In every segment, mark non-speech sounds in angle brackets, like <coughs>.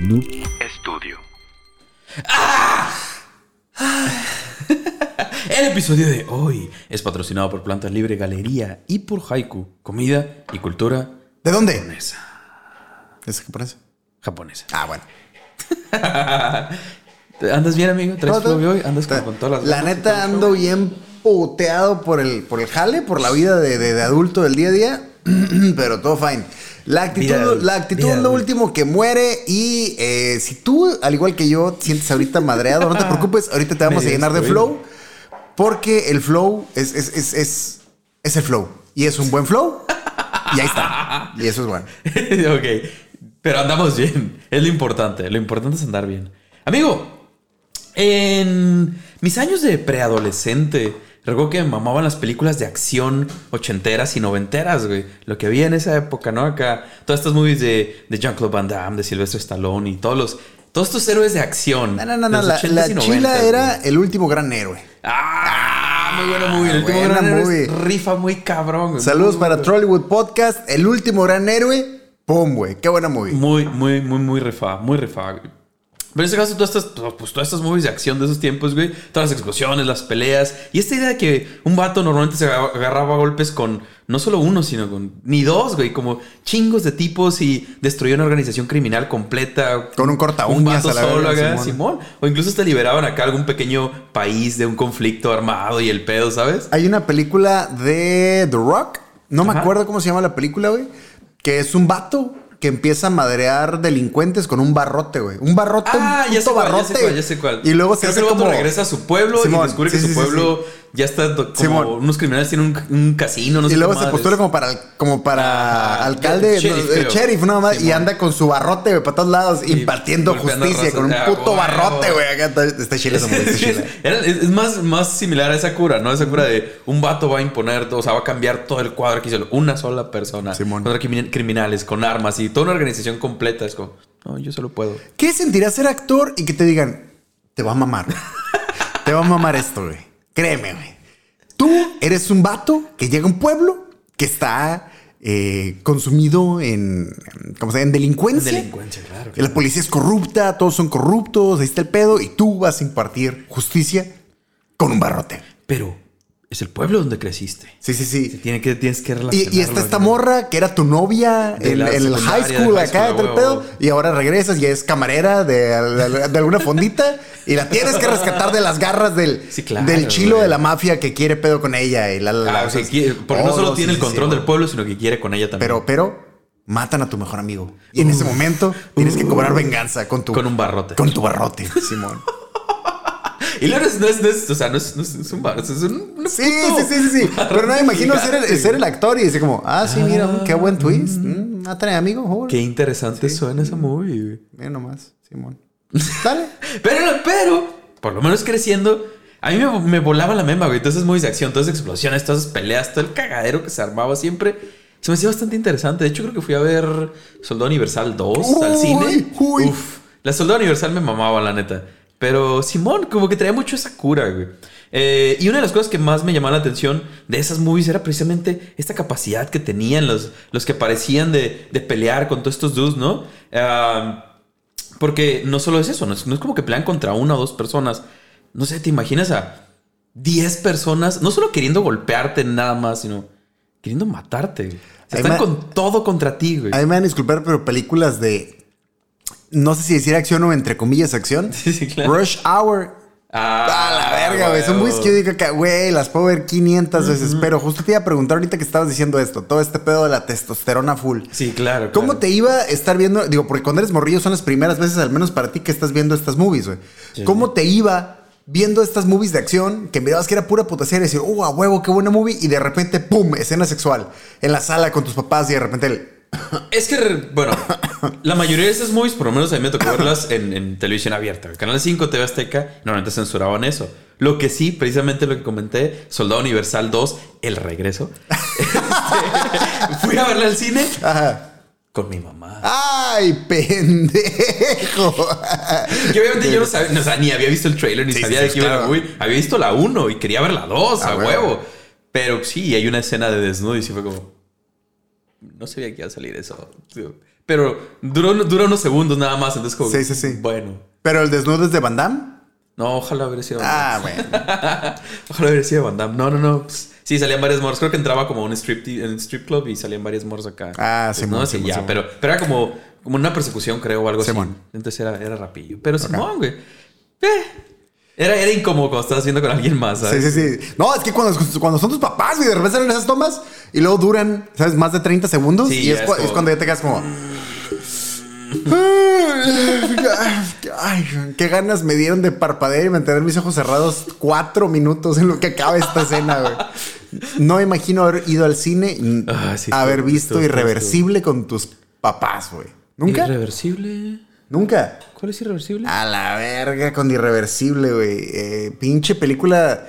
Noob Estudio. <laughs> El episodio de hoy es patrocinado por Plantas Libre Galería y por Haiku, comida y cultura ¿De dónde? japonesa. ¿Es japonés? Japonesa. Ah, bueno. <laughs> ¿Andas bien, amigo? ¿Traes flow hoy? ¿Andas con, con todas las La neta ando bien puteado por el, por el jale, por la vida de, de- de adulto del día a día, <clears throat> pero todo fine. La actitud, la actitud es lo último que muere y eh, si tú, al igual que yo, sientes ahorita madreado, no te <laughs> preocupes, ahorita te vamos a llenar de flow, porque el flow es, es, es, es, es el flow y es un buen flow y ahí está. Y eso es bueno. <laughs> ok, pero andamos bien. Es lo importante. Lo importante es andar bien. Amigo, en mis años de preadolescente, recuerdo que me mamaban las películas de acción ochenteras y noventeras, güey. Lo que había en esa época, ¿no? Acá, todas estas movies de, de Jean-Claude Van Damme, de Sylvester Stallone y todos los... Todos estos héroes de acción. No, no, no, La, 80s la chila 90s, era el último gran héroe. ¡Ah! Muy buena movie. El último buena gran héroe movie. es rifa muy cabrón. güey. Saludos Muy, para muy, Trollywood Podcast, el último gran héroe. Pum, güey. Qué buena movie. Muy, muy, muy, muy rifada, muy rifada, güey. Pero en este caso, todas estas, pues, todas estas movies de acción de esos tiempos, güey, todas las explosiones, las peleas, y esta idea de que un vato normalmente se aga- agarraba a golpes con no solo uno, sino con ni dos, güey, como chingos de tipos y destruía una organización criminal completa. Con un corta Un vato a la solo, acá, Simón. Simón. O incluso te liberaban acá algún pequeño país de un conflicto armado y el pedo, ¿sabes? Hay una película de The Rock. No me acuerdo cómo se llama la película, güey. Que es un vato que empieza a madrear delincuentes con un barrote, güey. Un barrote, Ah, un ya sé cuál, ya barrote. sé cuál, ya sé cuál. Y luego se Creo hace que el como... regresa a su pueblo Simón, y descubre sí, que sí, su sí, pueblo ya está como Simón. unos criminales tienen un, un casino, no sé y luego qué se madres. postula como para, como para Ajá. alcalde, El sheriff, no, el creo. sheriff, y Simón. anda con su barrote, güey, para todos lados, impartiendo golpeando justicia con un Ah, puto barrote, güey. Acá está, está esa chila. Era- es, es más, más similar a esa cura, ¿no? Esa cura de un vato va a imponer, o sea, va a cambiar todo el cuadro que hizo una sola persona Simón. contra crimin- criminales, con armas y toda una organización completa. Es como, no, yo solo puedo. ¿Qué sentirá ser actor y que te digan, te va a mamar? güey. te va a mamar esto, güey. Créeme, güey. Tú eres un vato que llega a un pueblo que está eh, consumido en, ¿cómo se llama? En delincuencia. Delincuencia, claro. La policía es corrupta, todos son corruptos, ahí está el pedo, y tú vas a impartir justicia con un barrote. Pero es el pueblo donde creciste. Sí, sí, sí. Tiene que, tienes que Y, relacionarlo. y está esta morra que era tu novia en, el high school high acá, school, pedo, y ahora regresas y es camarera de, alguna fondita y la tienes que rescatar de las garras del, Sí, claro, del chilo güey. de la mafia que quiere pedo con ella. Y la, la- la- Ah, o sea, quiere- porque no solo tiene sí, el control sí, del pueblo, sino que quiere con ella también. Pero, pero, matan a tu mejor amigo. Y en ese momento tienes que cobrar venganza con tu... Con un barrote. Con tu barrote, <laughs> Simón. Y luego no es, no es, no es- o sea, no es, no es- un bar, es un, un Sí, sí, sí, sí, sí. Pero no me imagino ser el, ser el actor y decir como, ah, sí, mira, Ah. qué buen twist. Mm, matan a amigo, joder. Qué interesante suena esa movie, güey. Mira nomás, Simón. Dale. <laughs> Pero, pero, por lo menos creciendo, a mí me, me volaba la mema, güey. Todas esas movies de acción, todas esas explosiones, todas esas peleas, todo el cagadero que se armaba siempre. Se me hacía bastante interesante. De hecho, creo que fui a ver Soldado Universal 2 al Uy, cine. uy. Uf, la Soldado Universal me mamaba, la neta. Pero Simón, como que traía mucho esa cura, güey. Eh, y una de las cosas que más me llamaba la atención de esas movies era precisamente esta capacidad que tenían los, los que parecían de, de pelear con todos estos dudes, ¿no? Porque no solo es eso, no es, no es como que pelean contra una o dos personas. No sé, te imaginas a 10 personas, no solo queriendo golpearte nada más, sino queriendo matarte. güey. O sea, Ahí están con todo contra ti, güey. A mí me van a disculpar, pero películas de. No sé si decir acción o entre comillas acción. <laughs> Sí, sí, claro. Rush Hour. Ah, a la verga, güey. Son movies que digo que, güey, las puedo ver 500 veces. Pero justo te iba a preguntar ahorita que estabas diciendo esto. Todo este pedo de la testosterona full. Sí, claro. ¿Cómo claro. te iba a estar viendo? Digo, porque cuando eres morrillo son las primeras veces, al menos para ti, que estás viendo estas movies, güey. Sí. ¿Cómo te iba viendo estas movies de acción que mirabas que era pura putación y decir, uh, a huevo, qué buena movie? Y de repente, pum, escena sexual en la sala con tus papás y de repente el. <coughs> Es que, bueno, la mayoría de esas movies, por lo menos a mí me tocó verlas en, en televisión abierta. Canal 5, TV Azteca, normalmente censuraban eso. Lo que sí, precisamente lo que comenté, Soldado Universal 2, El Regreso. <laughs> Este, fui a verla al cine Ajá. con mi mamá. ¡Ay, pendejo! Que obviamente yo no sabía, no, o sea, ni había visto el trailer, ni Sí, sabía sí, de qué iba la movie. Había visto la 1 y quería ver la 2, Ah, a huevo. huevo. Pero sí, hay una escena de desnudo y sí fue como... No sabía que iba a salir eso. Pero duró, dura unos segundos nada más. Entonces, como. Sí, sí, sí. Bueno. Pero el desnudo es de Van Damme. No, ojalá hubiera sido. Van Damme. Ah, bueno. <laughs> Ojalá hubiera sido Van Damme. No, no, no. Pues, sí, salían varias morras. Creo que entraba como un strip, en un strip club y salían varias morras acá. Ah, sí, no, sí, Simón, ya. Simón. Pero, pero era como, como una persecución, creo, o algo Simón. así. Entonces era, era rapillo. Pero Simón, güey. Eh, era, era incómodo cuando estabas viendo con alguien más, Sí, ¿sabes? sí, sí. No, es que cuando, cuando son tus papás y de repente salen esas tomas y luego duran, ¿sabes? Más de 30 segundos. Sí, y es, es cu- como- es cuando ya te quedas como. Ay, qué ganas me dieron de parpadear y mantener mis ojos cerrados cuatro minutos en lo que acaba esta escena, güey. No me imagino haber ido al cine y Ah, sí, haber visto Irreversible con tus papás, güey. ¿Nunca? Irreversible. ¿Nunca? ¿Cuál es irreversible? A la verga con Irreversible, güey. Eh, pinche película.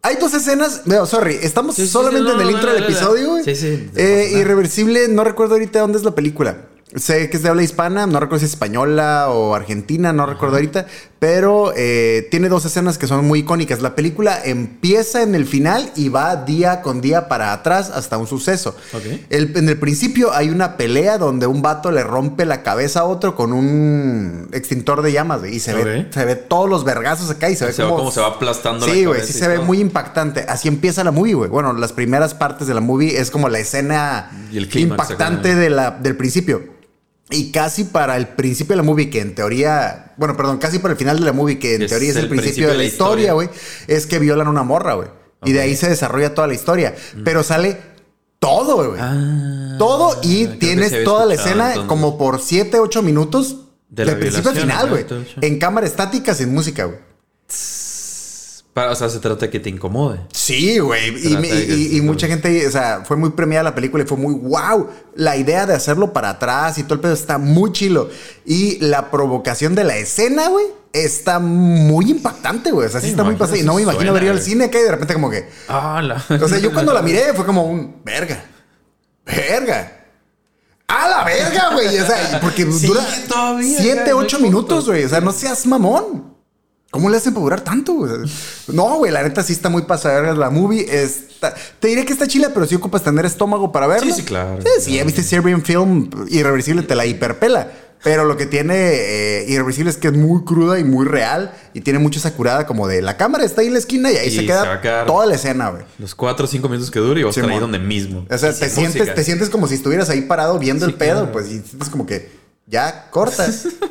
Hay dos escenas. No, sorry, estamos Sí, sí, solamente sí, no, en el no, intro no, del episodio, güey. Sí, sí, Eh. Irreversible, no recuerdo ahorita dónde es la película. Sé que es de habla hispana, no recuerdo si es española o argentina, no recuerdo ahorita, pero eh, tiene dos escenas que son muy icónicas. La película empieza en el final y va día con día para atrás hasta un suceso. El- en el principio hay una pelea donde un vato le rompe la cabeza a otro con un extintor de llamas y se, ve, se ve todos los vergazos acá y se ve Se ve como... cómo se va aplastando la Sí, güey, sí y se ve muy impactante. Así empieza la movie, güey. Bueno, las primeras partes de la movie es como la escena Y el impactante acá, de la, del principio. Y casi para el principio de la movie, que en teoría, bueno, perdón, casi para el final de la movie, que en Es teoría es el, el principio, de la historia, güey, es que violan una morra, güey. Y de ahí se desarrolla toda la historia. Pero sale todo, güey. Ah, todo y tienes toda la escena entonces. como por 7, 8 minutos. De De la principio a violación, final, güey. En cámara estática, sin música, güey. O sea, se trata de que te incomode. Sí, güey. Y, y- y mucha gente, o sea, fue muy premiada la película y fue muy wow. La idea de hacerlo para atrás y todo el pedo está muy chilo. Y la provocación de la escena, güey, está muy impactante, güey. O sea, sí Sí, está muy pasada. Y no me imagino haber ido al cine acá y de repente como que... Ah, la. O sea, yo cuando la miré fue como un... Verga. Verga. ¡A la verga, güey! O sea, porque Sí, dura todavía, ya, 7, no hay 8 punto. minutos, güey. O sea, no seas mamón. ¿Cómo le hacen para durar tanto? No, güey, la neta sí está muy pasada la movie. Está, te diré que está chila, pero sí ocupas tener estómago para verla. Sí, sí, claro, Sí, sí, ya viste Serbian Film, Irreversible, te la hiperpela. Pero lo que tiene eh, Irreversible es que es muy cruda y muy real. Y tiene mucho esa curada como de la cámara está ahí en la esquina y ahí Y se queda toda la escena, güey. Los 4 o 5 minutos que dure y vas a estar ahí donde mismo. O sea, Y te sientes, música. te sientes como si estuvieras ahí parado viendo Sí, el pedo, claro. pues, y sientes como que ya corta,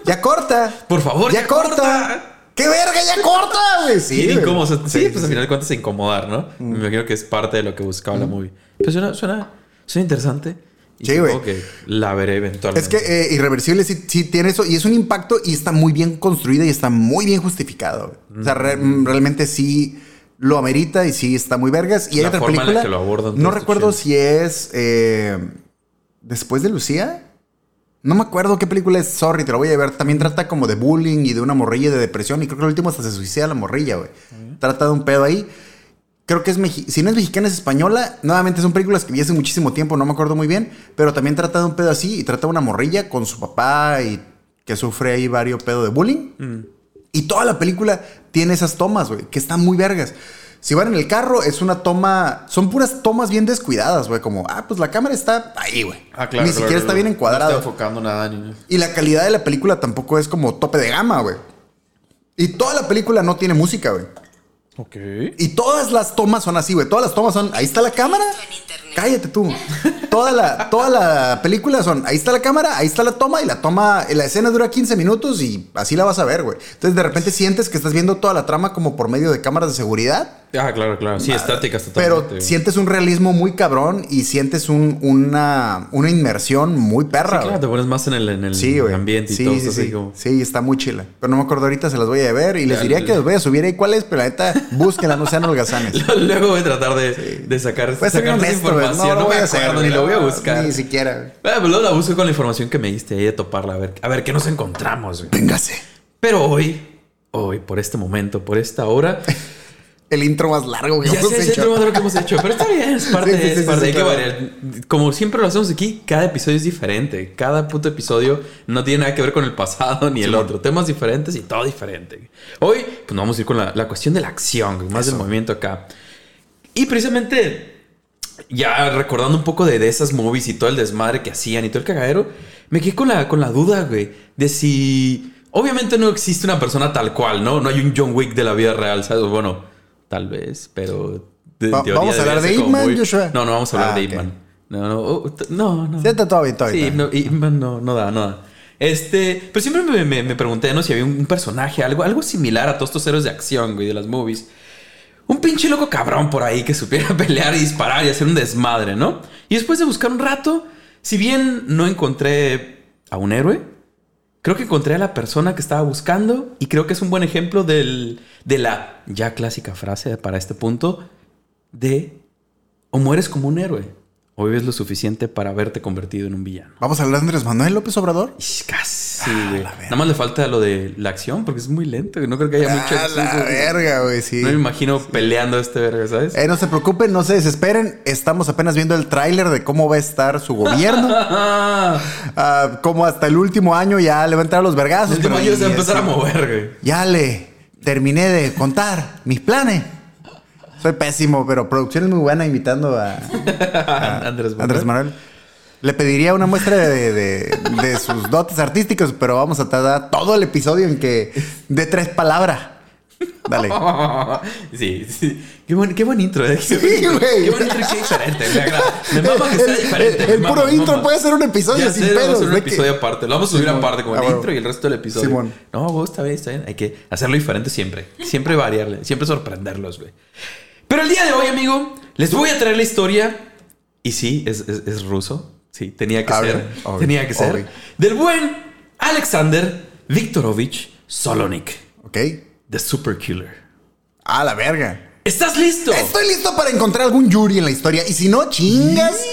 ya corta. <laughs> Por favor, ya, ya corta. corta. ¡Qué verga, ya corta, güey! Sí, Sí, güey. incómodo. o sea, sí, Sí, pues sí, al sí. final de cuentas incomodar, ¿no? Me imagino que es parte de lo que buscaba la movie. Pero suena, suena, suena interesante. Y Sí, supongo güey. que la veré eventualmente. Es que eh, Irreversible sí, sí tiene eso y es un impacto y está muy bien construida y está muy bien justificado. O sea, re- mm, realmente sí lo amerita y sí está muy vergas. Y hay La otra forma en la película. que lo abordan no recuerdo si es eh, después de Lucía. No me acuerdo qué película es. Sorry, te lo voy a ver. También trata como de bullying y de una morrilla de depresión. Y creo que el último hasta se suicida la morrilla, güey. Trata de un pedo ahí. Creo que es si no es mexicana, es española. Nuevamente son películas que vi hace muchísimo tiempo, no me acuerdo muy bien. Pero también trata de un pedo así y trata de una morrilla con su papá y que sufre ahí varios pedo de bullying. Y toda la película tiene esas tomas, güey, que están muy vergas. Si van en el carro, es una toma. Son puras tomas bien descuidadas, güey. Como, ah, pues la cámara está ahí, güey. Ah, claro. Ni claro, siquiera claro. está bien No encuadrado. está enfocando nada ni Y la calidad de la película tampoco es como tope de gama, güey. Y toda la película no tiene música, güey. Ok. Y todas las tomas son así, güey. Todas las tomas son, ahí está la cámara. Cállate tú. <laughs> Toda la, toda la película son, ahí está la cámara, ahí está la toma y la toma, la escena dura 15 minutos y así la vas a ver, güey. Entonces de repente sientes que estás viendo toda la trama como por medio de cámaras de seguridad. Ah, claro, claro. Sí, estáticas Pero totalmente. sientes un realismo muy cabrón y sientes un- una, una inmersión muy perra, Sí, claro, te pones más en el, en el Sí, ambiente y sí, todo. sí, así sí. como- Sí, está muy chila. Pero no me acuerdo ahorita, se las voy a ver y les Ya, diría que les voy a subir ahí cuál es, pero la neta, búsquenla, no sean holgazanes. <laughs> Luego voy a tratar de, de sacar, ser sacar esa honesto, información. No voy a hacer, ni lo voy a No, buscar. Ni siquiera. güey. Ah, pues luego la busco con la información que me diste ahí de toparla. A ver, a ver qué nos encontramos. güey. Véngase. Pero hoy, hoy, por este momento, por esta hora, <laughs> El intro más largo que ya hemos sé, es hecho. el lo que hemos hecho. Pero está bien, es parte, <laughs> Sí, sí, sí, es parte. hay que variar. Como siempre lo hacemos aquí, cada episodio es diferente. Cada puto episodio no tiene nada que ver con el pasado ni el otro. Temas diferentes y todo diferente. Hoy, pues nos vamos a ir con la, la cuestión de la acción, más del Eso. movimiento acá. Y precisamente ya recordando un poco de, de esas movies y todo el desmadre que hacían y todo el cagadero, me quedé con la, con la duda, güey, de si... Obviamente no existe una persona tal cual, ¿no? No hay un John Wick de la vida real, ¿sabes? Bueno, tal vez, pero... de- Va- ¿vamos a hablar de ser como Ip Man, muy- Joshua? No, no vamos a hablar Ah, de ok. Ip Man. No, no, oh, no, no. Siéntate bien, todo Sí, no, Ip Man no, no da, no da. Este, pero siempre me, me- me pregunté, ¿no? Si había un, un personaje, algo, algo similar a todos estos héroes de acción, güey, de las movies. Un pinche loco cabrón por ahí que supiera <laughs> pelear y disparar y hacer un desmadre, ¿no? Y después de buscar un rato, si bien no encontré a un héroe, creo que encontré a la persona que estaba buscando y creo que es un buen ejemplo del, de la ya clásica frase para este punto de o mueres como un héroe o vives lo suficiente para haberte convertido en un villano. ¿Vamos a hablar de Andrés Manuel López Obrador? Ish, Casi, Ah, güey. verga. Nada más le falta lo de la acción porque es muy lento. No creo que haya mucha Ah, acción. la verga, güey, sí. No me imagino peleando a este verga, ¿sabes? Eh, no se preocupen, no se desesperen. Estamos apenas viendo el tráiler de cómo va a estar su gobierno. <laughs> Ah, como hasta el último año ya le va a entrar a los vergazos. El último año se va a empezar a mover, güey. Ya le terminé de contar mis planes. Soy pésimo, pero producción es muy buena invitando a, <laughs> a Andrés Manuel. Andrés Manuel. Le pediría una muestra de, de- de sus dotes artísticos, pero vamos a tardar todo el episodio en que de tres palabras. Dale. <laughs> Sí, sí. Qué buen, qué buen intro, ¿eh? Sí, güey. Qué buen intro y qué diferente. Me agrada. Me mama que El- sea diferente. el mama, puro intro mama. puede ser un episodio Ya sin sé, vamos a pedos. hacer un que- episodio aparte. Lo vamos a subir Simón. aparte con Ah, el bueno. intro y el resto del episodio. Simón. No, güey, está bien, está bien. Hay que hacerlo diferente siempre. Siempre variarle. Siempre sorprenderlos, güey. Pero el día de hoy, amigo, les voy a traer la historia. Y sí, es, es- es ruso. Sí, tenía que ser. obvio, tenía que ser. obvio. Del buen Alexander Viktorovich Solonik. Ok. The Super Killer. A la verga. ¿Estás listo? Estoy listo para encontrar algún Yuri en la historia. Y si no, chingas. <laughs>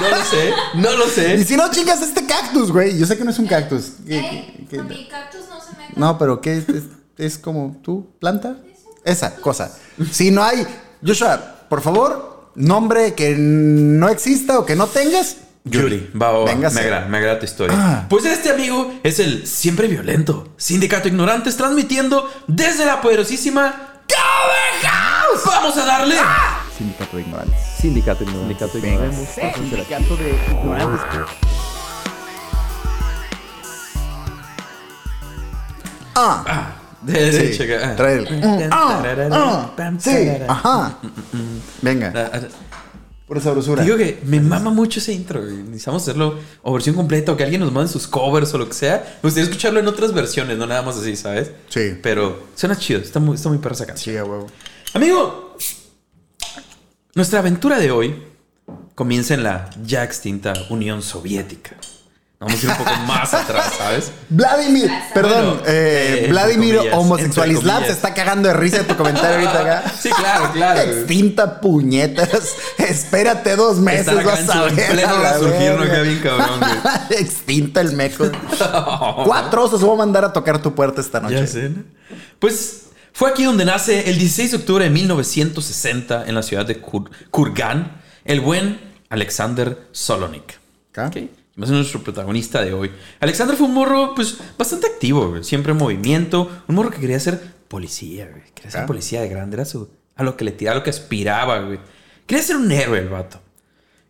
No lo sé, no lo Y sé. si no, chingas este cactus, güey. Yo sé que no es un cactus. ¿Qué- Ey, qué- qué- con mi cactus no se mete. No, pero ¿qué es? Es, es como tú, planta. Esa cosa. Si no hay. Joshua, por favor, nombre que no exista o que no tengas. Yuri, va, va, va. Me agrada, me agrada tu historia. Ah. Pues este amigo es el siempre violento Sindicato Ignorantes transmitiendo desde la poderosísima House. Vamos a darle. Sindicato de ignorantes. Sindicato Ignorante. Sindicato Venga. Sindicato de ignorantes. Ah. De <laughs> Sí, derecha. ah. trae el- ah, ah, Pam, sí, ajá. Venga, Ah, ah, pura sabrosura. Digo que me mama mucho ese intro. güey. Necesitamos hacerlo o versión completa o que alguien nos mande sus covers o lo que sea. Me gustaría escucharlo en otras versiones, no nada más así, ¿sabes? Sí. Pero suena chido. Está muy, está muy perra esa canción. Sí, a huevo. Amigo, nuestra aventura de hoy comienza en la ya extinta Unión Soviética. Vamos a ir un poco más atrás, ¿sabes? Vladimir, perdón, Bueno, eh, eh, Vladimir comillas, Homosexual Islam se está cagando de risa de tu comentario <laughs> ahorita acá. Sí, claro, claro. Extinta puñetas. Espérate dos meses, Estar vas a ver. pleno a la resurgir, ¿no? Acá bien cabrón, <laughs> Extinta el meco. <laughs> Cuatro osos voy a mandar a tocar tu puerta esta noche. Ya sé, ¿no? Pues fue aquí donde nace el 16 de octubre de 1960 en la ciudad de Kur- Kurgan el buen Alexander Solonik. Acá. Ok. Ser nuestro protagonista de hoy. Alexander fue un morro, pues, bastante activo, güey. Siempre en movimiento. Un morro que quería ser policía, güey. Quería ser Ah. policía de grande. Era su, a lo que le tiraba, a lo que aspiraba, güey. Quería ser un héroe el vato.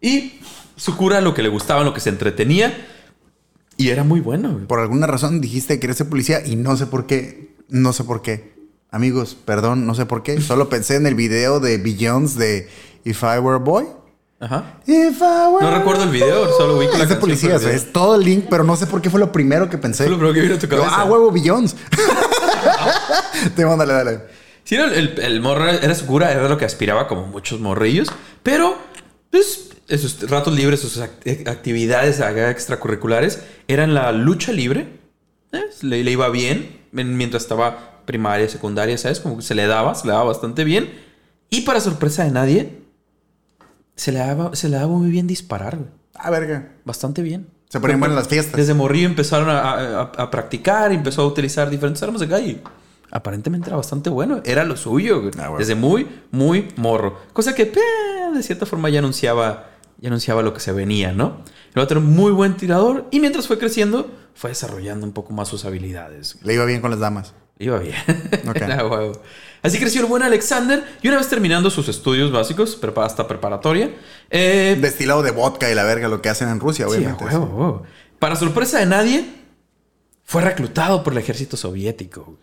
Y su cura, lo que le gustaba, lo que se entretenía. Y era muy bueno, güey. Por alguna razón dijiste que querías ser policía y no sé por qué. No sé por qué. Amigos, perdón, no sé por qué. Solo pensé en el video de Beyoncé de If I Were a Boy. Ajá. Were No recuerdo el video, solo ubico la Es de canción, policías, es todo el link, pero no sé por qué fue lo primero que pensé. Fue lo primero que vino a tu Yo, cabeza. ah, huevo, Beyoncé. <laughs> Te mando, dale. Sí, el, el, el morro era su cura, era lo que aspiraba como muchos morrillos, pero pues sus ratos libres, sus act- actividades extracurriculares eran la lucha libre. ¿eh? Le, le iba bien en- mientras estaba primaria, secundaria, ¿sabes? Como que se le daba, se le daba bastante bien. Y para sorpresa de nadie, se le daba, se le daba muy bien disparar, güey. Ah, verga. Bastante bien. Se ponían buenas las fiestas. Desde morrillo empezaron a, a- a practicar, empezó a utilizar diferentes armas de calle. Aparentemente era bastante bueno, era lo suyo, güey. Ah, bueno. Desde muy, muy morro. Cosa que, de cierta forma, ya anunciaba, ya anunciaba lo que se venía, ¿no? El otro era un muy buen tirador y mientras fue creciendo, fue desarrollando un poco más sus habilidades. Le iba bien con las damas. Iba bien. Ok. <laughs> Era huevo. Así creció el buen Alexander y una vez terminando sus estudios básicos, hasta preparatoria, eh, Destilado de vodka y la verga, lo que hacen en Rusia, obviamente. para sorpresa de nadie, fue reclutado por el ejército soviético.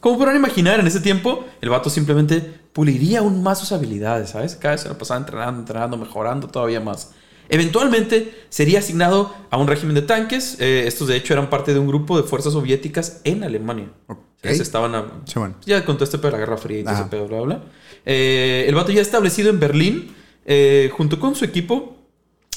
Como podrán imaginar, en ese tiempo, el vato simplemente puliría aún más sus habilidades, ¿sabes? Cada vez se lo pasaba entrenando, entrenando, mejorando todavía más. Eventualmente sería asignado a un régimen de tanques. eh, estos, de hecho, eran parte de un grupo de fuerzas soviéticas en Alemania. Ok. ¿Sabes? Estaban a- Sí, bueno. ya con todo este pedo de la Guerra Fría y todo ese pedo, bla, bla. Eh, el vato ya establecido en Berlín, eh, junto con su equipo,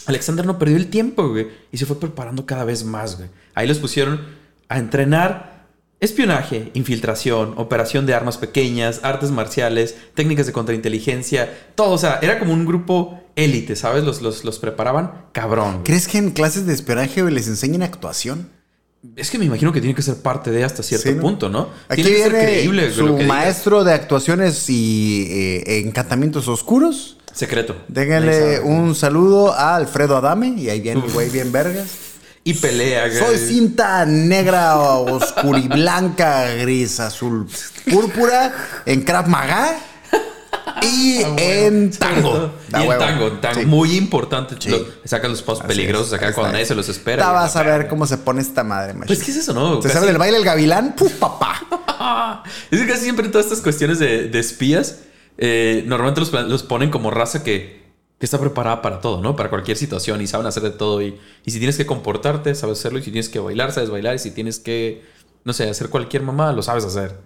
Alexander no perdió el tiempo, güey, y se fue preparando cada vez más, güey. Ahí los pusieron a entrenar espionaje, infiltración, operación de armas pequeñas, artes marciales, técnicas de contrainteligencia, todo, o sea, era como un grupo élite, ¿sabes? Los, los, los preparaban cabrón. güey. ¿Crees que en clases de espionaje güey, les enseñan actuación? Es que me imagino que tiene que ser parte de hasta cierto Sí, ¿no? punto, ¿no? Aquí tiene que ser viene creíble, su lo que digas. maestro de actuaciones y eh, encantamientos oscuros. Secreto. Déjenle un saludo a Alfredo Adame. Y ahí viene el güey bien vergas. Y pelea, güey. Soy cinta negra, oscuriblanca, gris, azul, púrpura en Krav Maga y Ah, huevo. en tango. Y en tango, en tango. Sí. Muy importante. Sí. Lo- sacan los pasos Así peligrosos es. acá Ahí cuando nadie se los espera. Ya vas a ver cómo se pone esta madre, macho. Pues, ¿qué es eso, no? ¿Se Casi- sabe del baile del gavilán? ¡Puf, <laughs> papá! Es que casi siempre en todas estas cuestiones de, de espías, eh, normalmente los, los ponen como raza que, que está preparada para todo, ¿no? Para cualquier situación y saben hacer de todo. Y, y si tienes que comportarte, sabes hacerlo. Y si tienes que bailar, sabes bailar. Y si tienes que, no sé, hacer cualquier mamá, lo sabes hacer.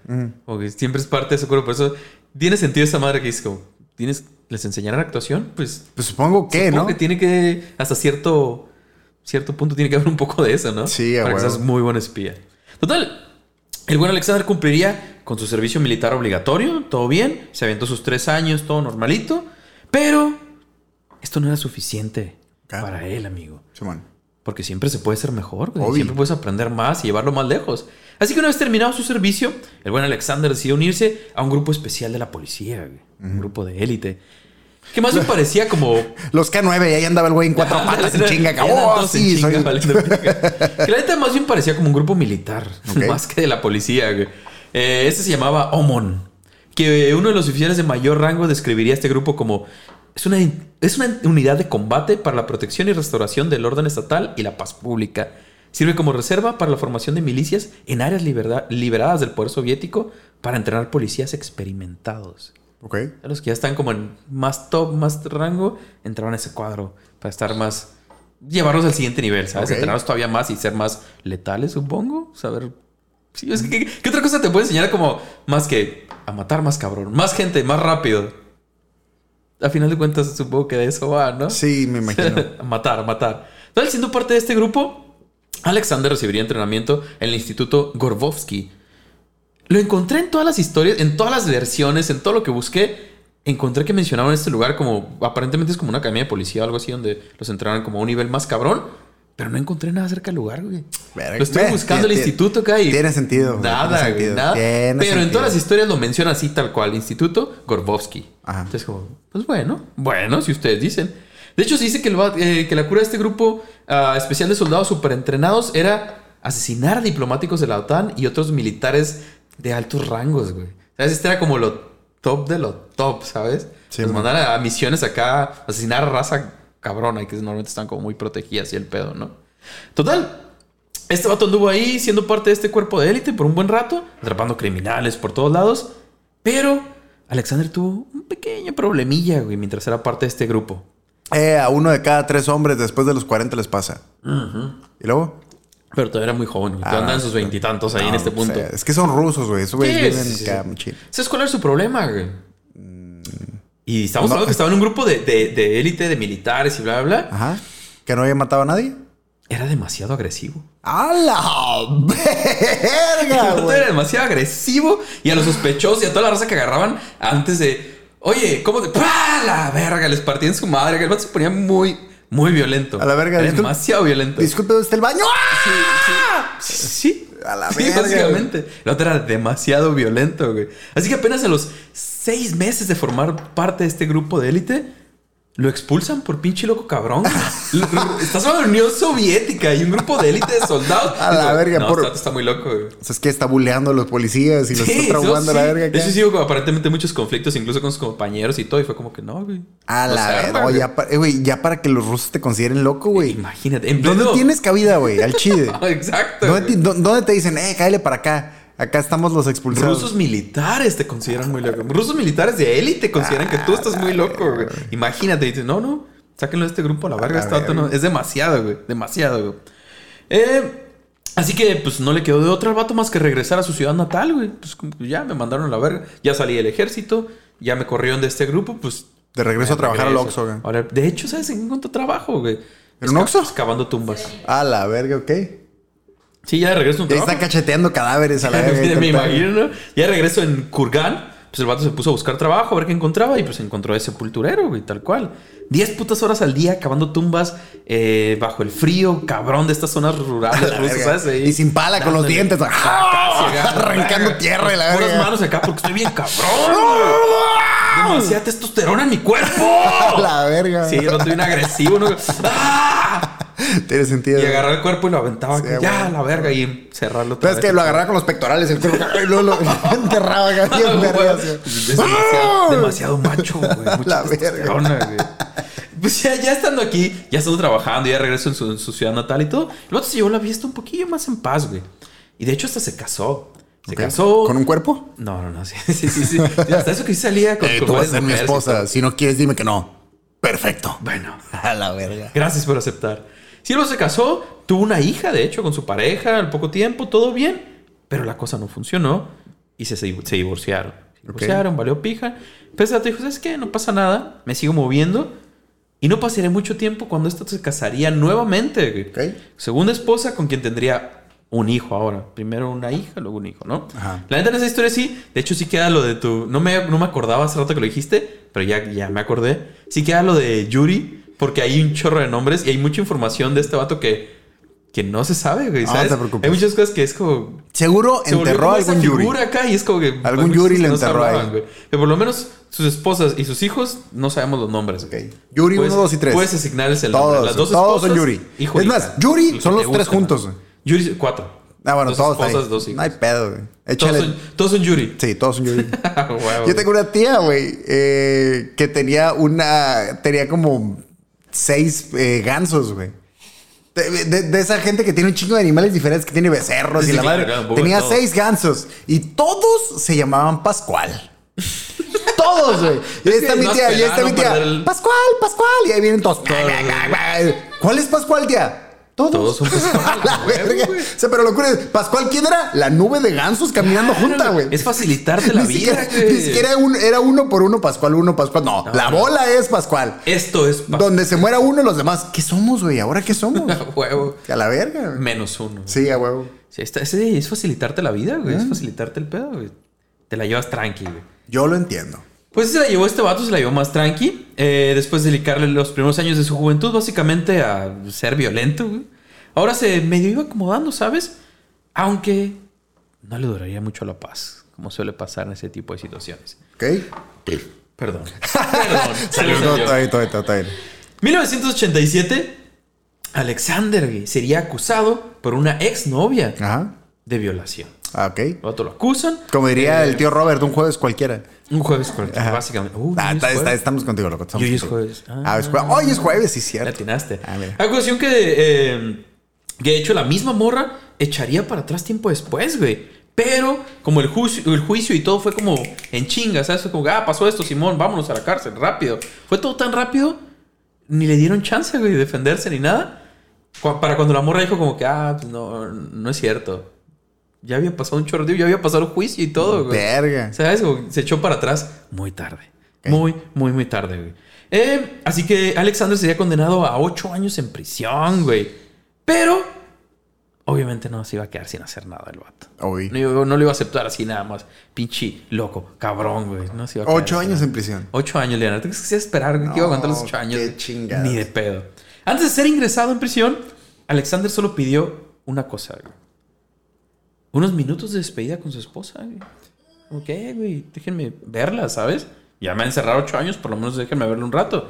Como que siempre es parte de ese cuerpo. Por eso tiene sentido esa madre que dice como, ¿tienes, ¿les enseñarán actuación? Pues Pues supongo que, Supongo ¿no? que tiene que, hasta cierto, cierto punto, tiene que haber un poco de eso, ¿no? Sí, Para que huevo. seas muy buen espía. Total, el buen Alexander cumpliría con su servicio militar obligatorio, todo bien, se aventó sus tres años, todo normalito, pero esto no era suficiente para él, amigo. Simón. Porque siempre se puede ser mejor. Obvio. siempre puedes aprender más y llevarlo más lejos. Así que una vez terminado su servicio, el buen Alexander decidió unirse a un grupo especial de la policía, un grupo de élite. Que más bien parecía como <laughs> Los K9, y ahí andaba el güey en cuatro <laughs> patas en chinga. Oh, sí, soy... Que la neta más bien parecía como un grupo militar, <laughs> más que de la policía. güey. Eh, este se llamaba Omon, que uno de los oficiales de mayor rango describiría a este grupo como es una, es una unidad de combate para la protección y restauración del orden estatal y la paz pública. Sirve como reserva para la formación de milicias en áreas liberadas del poder soviético para entrenar policías experimentados. Ok. Los que ya están como en más top, más rango, entraban a ese cuadro para estar más. llevarlos al siguiente nivel, ¿sabes? Ok. Entrenarlos todavía más y ser más letales, supongo. Saber. Sí, es que, ¿qué, qué otra cosa te puede enseñar como más que a matar más cabrón? Más gente, más rápido. A final de cuentas, supongo que de eso va, ¿no? Sí, me imagino. <laughs> a matar, a matar. Entonces, siendo parte de este grupo, Alexander recibiría entrenamiento en el Instituto Gorbovsky. Lo encontré en todas las historias, en todas las versiones, en todo lo que busqué. Encontré que mencionaban este lugar como, aparentemente es como una academia de policía o algo así, donde los entrenan como a un nivel más cabrón. Pero no encontré nada acerca del lugar, güey. Verga. Lo estoy buscando el tiene- instituto acá y... tiene sentido, Nada, tiene güey, sentido. nada. Tiene Pero en sentido. todas las historias lo menciona así tal cual. Instituto Gorbovsky. Ajá. Entonces como, pues bueno, bueno, si ustedes dicen. De hecho, se dice que, el va- eh, que la cura de este grupo ah, especial de soldados superentrenados era asesinar a diplomáticos de la OTAN y otros militares de altos rangos, güey. ¿Sabes? Este era como lo top de lo top, ¿sabes? Sí, Los a misiones acá, a asesinar a raza cabrona y que normalmente están como muy protegidas y el pedo, ¿no? Total, este vato anduvo ahí siendo parte de este cuerpo de élite por un buen rato, atrapando criminales por todos lados. Pero Alexander tuvo un pequeño problemilla, güey, mientras era parte de este grupo. Eh, a uno de cada tres hombres después de los 40 les pasa. ¿Y luego? Pero todavía era muy joven. Ah, Todavía anda en sus veintitantos ahí en este o punto. sea, es que son rusos, güey. Esos güeyes acá muy chido. ¿Sabes cuál era su problema, güey? Y estamos No. hablando que estaba en un grupo de, de- de élite, de militares y bla, bla, bla. Ajá. ¿Que no había matado a nadie? Era demasiado agresivo. ¡A la verga, <laughs> güey! era demasiado agresivo y a los sospechosos y a toda la raza que agarraban antes de, oye, ¿cómo te... ¡Pah! La verga, les partían su madre. El vato se ponía muy, muy violento. A la verga, Era demasiado violento. Disculpe, ¿dónde está el baño? ¡Ah! Sí. A la Sí, verga, básicamente. El otro era demasiado violento, güey. Así que apenas a los seis meses de formar parte de este grupo de élite, Lo expulsan por pinche loco cabrón. Estás en la Unión Soviética y un grupo de élite de soldados. A la verga, No, por- vato está muy loco, güey. O sea, es que está buleando a los policías y los está eso traumando a la verga. Acá. hecho, sí hubo aparentemente muchos conflictos, incluso con sus compañeros y todo. Y fue como que no, güey. A No la verga. güey. Ya, pa- eh, güey, ya para que los rusos te consideren loco, güey. Imagínate. En ¿Dónde pleno- tienes cabida, güey? Al chile. <laughs> Exacto. ¿Dónde, güey. dó- dónde te dicen, eh, cállale para acá? Acá estamos los expulsados. Rusos militares te consideran muy loco. Rusos militares de élite consideran que tú estás muy loco, güey. Imagínate, dices, no, no, sáquenlo de este grupo a la verga. Ver. no- Es demasiado, güey. Demasiado, güey. Eh, así que, pues, no le quedó de otra al vato más que regresar a su ciudad natal, güey. Pues, ya me mandaron a la verga. Ya salí del ejército. Ya me corrieron de este grupo, pues... De regreso a trabajar al. Oxxo, güey. Ahora, de hecho, ¿sabes en qué encontré trabajo, güey? ¿En un Oxxo? Excavando tumbas. A la verga, ok. Sí, ya de regreso un Ya trabajo. está cacheteando cadáveres a la <laughs> verga. me imagino, ¿no? Ya regreso en Kurgan. Pues el vato se puso a buscar trabajo, a ver qué encontraba y pues encontró de sepulturero, güey, tal cual. Diez putas horas al día cavando tumbas eh, bajo el frío, cabrón, de estas zonas rurales rusas. ¿sabes? Ahí, Y sin pala, con los dientes. Acá. <laughs> <laughs> Arrancando tierra y la Puras verga. manos acá porque estoy bien cabrón. Demasiada testosterona en mi cuerpo. La verga. Sí, no estoy bien agresivo, ¿no? ¡Ah! <laughs> Tiene sentido. Y agarrar el cuerpo y lo aventaba. Sí, ya, güey. la verga. Y cerrarlo otra Pero es que lo agarraba con los pectorales, el cuerpo. Y luego lo <laughs> enterraba <laughs> verga. Es demasiado, demasiado macho, güey. Mucha La verga. güey. Pues ya, ya estando aquí, ya estando trabajando, ya regreso en su, en su ciudad natal y todo. El vato se llevó la fiesta un poquillo más en paz, güey. Y de hecho hasta se casó. Se casó. ¿Con un cuerpo? No, no, no. Sí, sí, sí. hasta eso que sí salía con, Eh, con tú vas a ser mi esposa. Si no quieres, dime que no. Perfecto. Bueno, A la verga. gracias por aceptar. Silva se casó, tuvo una hija, de hecho, con su pareja al poco tiempo, todo bien. Pero la cosa no funcionó y se, se, divorciaron. Se divorciaron, valió pija. Vato dijo, ¿sabes qué? No pasa nada, me sigo moviendo. Y no pasaré mucho tiempo cuando esto se casaría nuevamente. Segunda esposa con quien tendría un hijo ahora. Primero una hija, luego un hijo, ¿no? Ajá. La neta en esa historia sí. De hecho sí queda lo de tu... No me, no me acordaba hace rato que lo dijiste, pero ya, ya me acordé. Sí queda lo de Yuri, porque hay un chorro de nombres y hay mucha información de este vato que, que no se sabe, güey. No ¿sabes? te preocupes. Hay muchas cosas que es como... Seguro se enterró a algún Yuri. acá y es como que... Algún Yuri le no enterró güey. Pero por lo menos sus esposas y sus hijos no sabemos los nombres. Ok. Yuri Puedes- 1, 2 y 3. Puedes asignarles el Todos, nombre. Las dos todos son Yuri. hijo Es más. Yuri Los son los tres juntos, ¿no? Yuri, cuatro. Ah, bueno, Dos todos esposas, ahí. dos hijos. No hay pedo, güey. Todos Échale. son, todos son Yuri. Sí, todos son Yuri. <laughs> Yo tengo una tía, güey, eh, que tenía una. Tenía como seis eh, gansos, güey. De, de- de esa gente que tiene un chingo de animales diferentes, que tiene becerros Sí, y la madre. claro, tenía seis gansos y todos se llamaban Pascual. <laughs> todos, güey. Y ahí Es está mi tía, y ahí está mi tía. Pascual, Pascual. Y ahí vienen todos. ¿Cuál es Pascual, tía? Todos. Todos son <laughs> Pascual, A la verga. O sea, pero locura es, ¿Pascual quién era? La nube de gansos caminando junta, güey. Es facilitarte la Ni vida, siquiera, güey. ni siquiera era, un- era uno por uno Pascual, uno Pascual. No, la bola es Pascual. Esto es pa- Donde se muera uno, los demás. ¿Qué somos, güey? ¿Ahora qué somos? <laughs> huevo. a la verga. güey. Menos uno. Sí, a huevo. Sí, está- ese es facilitarte la vida, güey. Es facilitarte el pedo, güey. Te la llevas tranqui, güey. Yo lo entiendo. Pues se la llevó este vato, se la llevó más tranqui. eh, después de dedicarle los primeros años de su juventud, básicamente, a ser violento, güey. Ahora se medio iba acomodando, ¿sabes? Aunque no le duraría mucho la paz, como suele pasar en ese tipo de situaciones. ¿Ok? Perdón. <laughs> Perdón. me No, está bien, está está bien. 1987, Alexander sería acusado por una exnovia Ajá. de violación. Ah, ok. El vato lo acusan. Como diría Eh, el tío Robert, un jueves cualquiera. Un jueves cualquiera, básicamente. Uh, Ah, es está- estamos contigo, loco. estamos hoy es jueves. Ah, es jueves. Hoy es jueves, sí, cierto. atinaste. Ah, mira. Acusación que, eh, que de hecho la misma morra echaría para atrás tiempo después, güey. Pero como el juicio, el juicio y todo fue como en chinga, ¿sabes? Fue como, ah, pasó esto, Simón, vámonos a la cárcel, rápido. Fue todo tan rápido, ni le dieron chance, güey, de defenderse ni nada. Para cuando la morra dijo como que, ah, pues no, no es cierto. Ya había pasado un chorro, ya había pasado el juicio y todo, güey. Verga. ¿Sabes? Se echó para atrás muy tarde. Muy, muy, muy tarde, güey. Eh, así que Alexander sería condenado a ocho años en prisión, güey. Pero, obviamente no se iba a quedar sin hacer nada el vato. No, no lo iba a aceptar así nada más. Pinche loco, cabrón, güey. No se iba a quedar Ocho años nada. en prisión. Ocho años, Leonardo. ¿Tú que esperar güey, que iba a aguantar los No, ocho años? qué chingados. Ni de pedo. Antes de ser ingresado en prisión, Alexander solo pidió una cosa, güey. Unos minutos de despedida con su esposa, güey. Ok, güey, déjenme verla, ¿sabes? Ya me han encerrado ocho años, por lo menos déjenme verla un rato.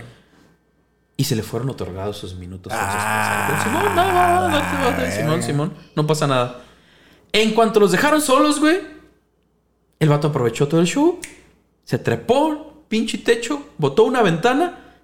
y se le fueron otorgados sus minutos. Ah. Simón, no, no, no, no, Simón. Simón, no pasa nada. En cuanto los dejaron solos, güey, el vato aprovechó todo el show, se trepó, pinche techo, botó una ventana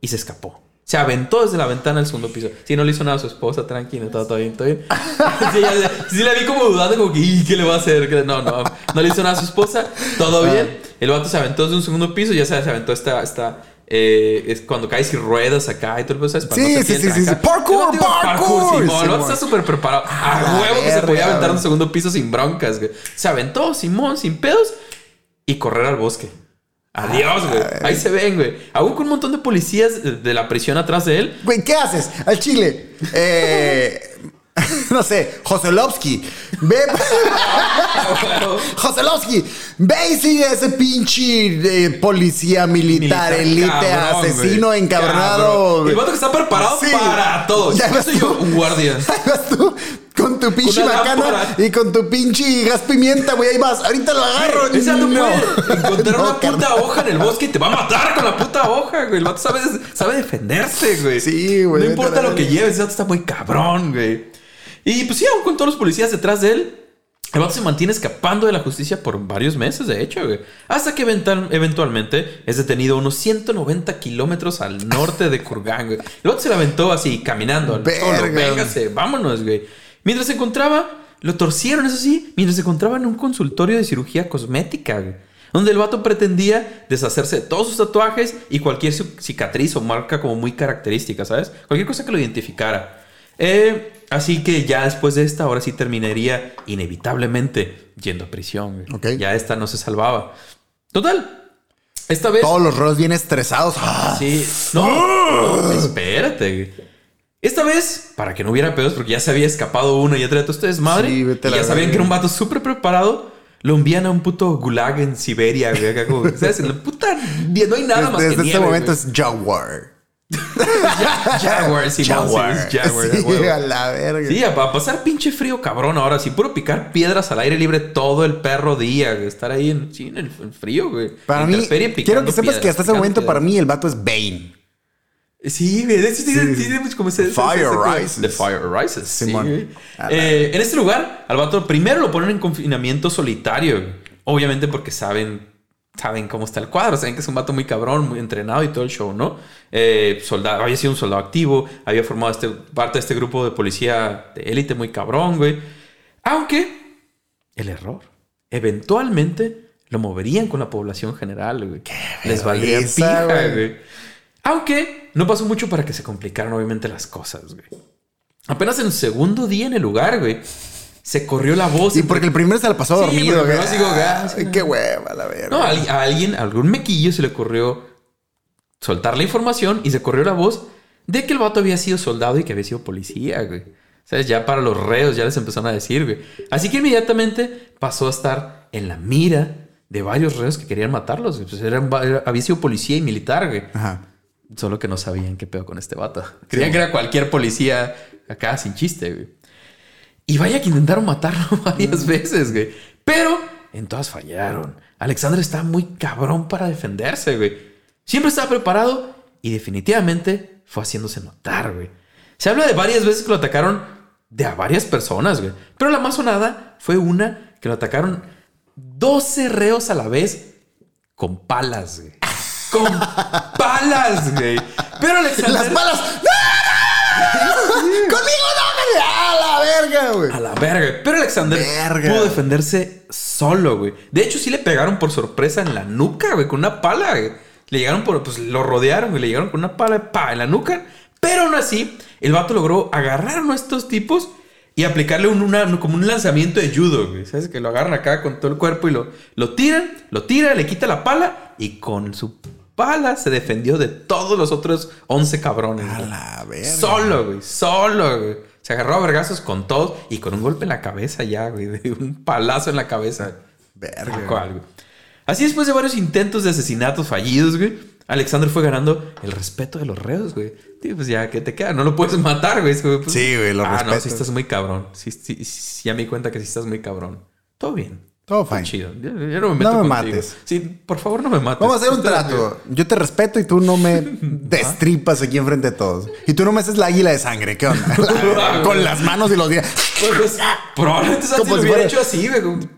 y se escapó. Se aventó desde la ventana al segundo piso. Sí, no le hizo nada a su esposa, tranquilo, todo, todo bien, todo bien. <laughs> sí, la vi como dudando, como que, "Ih, ¿qué le va a hacer? ¿Qué- No, no, no le hizo nada a su esposa, todo bien. El vato se aventó desde un segundo piso, ya sabes, se aventó esta, esta eh, es cuando caes y ruedas acá y todo el ¿sabes? Para Sí, no sí, sí, sí. Parkour, iba parkour, Simón. El vato Simón. está súper preparado. Ah, A huevo que se podía aventar un segundo piso sin broncas, güey. Se aventó, Simón, sin pedos y correr al bosque. Adiós, güey. Ahí se ven, güey. Aún con un montón de policías de- la prisión atrás de él. Güey, ¿qué haces? Al chile. Eh, <laughs> no sé, Joselovsky. Ve. <laughs> Joselovsky. Ve y sigue a ese pinche eh, policía militar, elite, cabrón, asesino, güey. encabronado. Cabrón. El vato que está preparado Sí. para todo. Ya <laughs> Ya ves soy yo, un guardia. Vas tú con tu pinche macana y con tu pinche gas pimienta, güey. Ahí vas. Ahorita lo agarro. Vato No. encontrar <laughs> No, una puta hoja en el bosque y te va a matar con la puta hoja, güey. El vato sabe, sabe defenderse, güey. Sí, güey, No importa lo que lleves, ese vato está muy cabrón, güey. Y pues sí, aún con todos los policías detrás de él, el vato se mantiene escapando de la justicia por varios meses, de hecho, güey. Hasta que eventual- eventualmente es detenido unos 190 kilómetros al norte de Kurgan, güey. El vato se la aventó así, caminando al Verga. solo. Véngase, vámonos, güey. Mientras se encontraba, lo torcieron, eso sí, mientras se encontraba en un consultorio de cirugía cosmética, güey. Donde el vato pretendía deshacerse de todos sus tatuajes y cualquier ci- cicatriz o marca como muy característica, ¿sabes? Cualquier cosa que lo identificara. Eh, así que ya después de esta, ahora sí terminaría inevitablemente yendo a prisión. güey. Ya esta no se salvaba. Total. Esta vez. Todos los rolos bien estresados. Ah. Sí. No, espérate. Esta vez, para que no hubiera pedos, porque ya se había escapado uno y este. Sí, y vete a la ya sabían que era un vato súper preparado. Lo envían a un puto gulag en Siberia, güey. Acá como, <laughs> ¿sabes? En la puta. No hay nada más Desde que este nieve, momento güey. es Jaguar. <laughs> Jaguar, sí, Jaguar. sí, Jaguar, Sí, a la verga. Sí, a, a pasar pinche frío cabrón ahora. Sí, puro picar piedras al aire libre todo el perro día, güey. Estar ahí en, sí, en el frío, güey. Para En mí, quiero que sepas que hasta ese momento para mí el vato es Bane. Sí, güey. De hecho, tiene, Sí. mucho como ese... ese- Fire rises. The fire rises. Sí, güey. Eh, en este lugar, al vato primero lo ponen en confinamiento solitario. güey. Obviamente porque saben... Saben cómo está el cuadro, saben que es un vato muy cabrón, muy entrenado y todo el show, ¿no? Eh, soldado, había sido un soldado activo, había formado este, parte de este grupo de policía de élite muy cabrón, güey. Aunque el error, eventualmente lo moverían con la población general, güey. Les valdría pija, güey. güey. Aunque no pasó mucho para que se complicaran obviamente las cosas, güey. Apenas en el segundo día en el lugar, güey, se corrió la voz. Entre- porque el primero se la pasó Sí, dormido, güey. sigo gas, Ay, qué hueva, la verga. No, a, alguien, a algún mequillo se le ocurrió soltar la información y se corrió la voz de que el vato había sido soldado y que había sido policía, güey. ¿Sabes? Ya para los reos ya les empezaron a decir, güey. Así que inmediatamente pasó a estar en la mira de varios reos que querían matarlos. Pues eran había sido policía y militar, güey. Ajá. Solo que no sabían qué pedo con este vato. Creían que era cualquier policía acá sin chiste, güey. Y vaya que intentaron matarlo <laughs> varias veces, güey. Pero en todas fallaron. Alexander estaba muy cabrón para defenderse, güey. Siempre estaba preparado y definitivamente fue haciéndose notar, güey. Se habla de varias veces que lo atacaron de a varias personas, güey. Pero la más sonada fue una que lo atacaron 12 reos a la vez con palas, güey. Con palas, güey. Pero Alexander... Las balas. ¡No! ¡Conmigo no! güey! ¡A la verga, güey! A la verga. Pero Alexander Verga. pudo defenderse solo, güey. De hecho, sí le pegaron por sorpresa en la nuca, güey, con una pala, güey. Le llegaron por, pues lo rodearon, güey. Le llegaron con una pala, pa, en la nuca. Pero aún así, el vato logró agarrar a estos tipos y aplicarle un, una- como un lanzamiento de judo, güey. ¿Sabes? Que lo agarran acá con todo el cuerpo y lo, lo tiran, lo tira, le quita la pala y con su pala se defendió de todos los otros 11 cabrones. A güey. la verga. Solo, güey. Solo, güey. Se agarró a vergazos con todos y con un golpe en la cabeza ya, güey. De un palazo en la cabeza. Verga. Tal cual, güey. Así después de varios intentos de asesinatos fallidos, güey, Alexander fue ganando el respeto de los reos, güey. Tío, pues ya, ¿qué te queda? No lo puedes matar, güey. Pues, Sí, güey, lo Ah, no, sí estás muy cabrón. Sí, sí, ya me di cuenta que sí estás muy cabrón. Todo bien, Todo fine. Chido. Yo, yo no me meto No me contigo. mates. Sí, por favor, no me mates. Vamos a hacer un trato. Yo te respeto y tú no me <laughs> destripas aquí enfrente de todos. Y tú no me haces la águila de sangre. ¿Qué onda? La- <laughs> <laughs> con las manos y los días. Pues, probablemente Santi Como lo si hubiera fuera- hecho así, güey.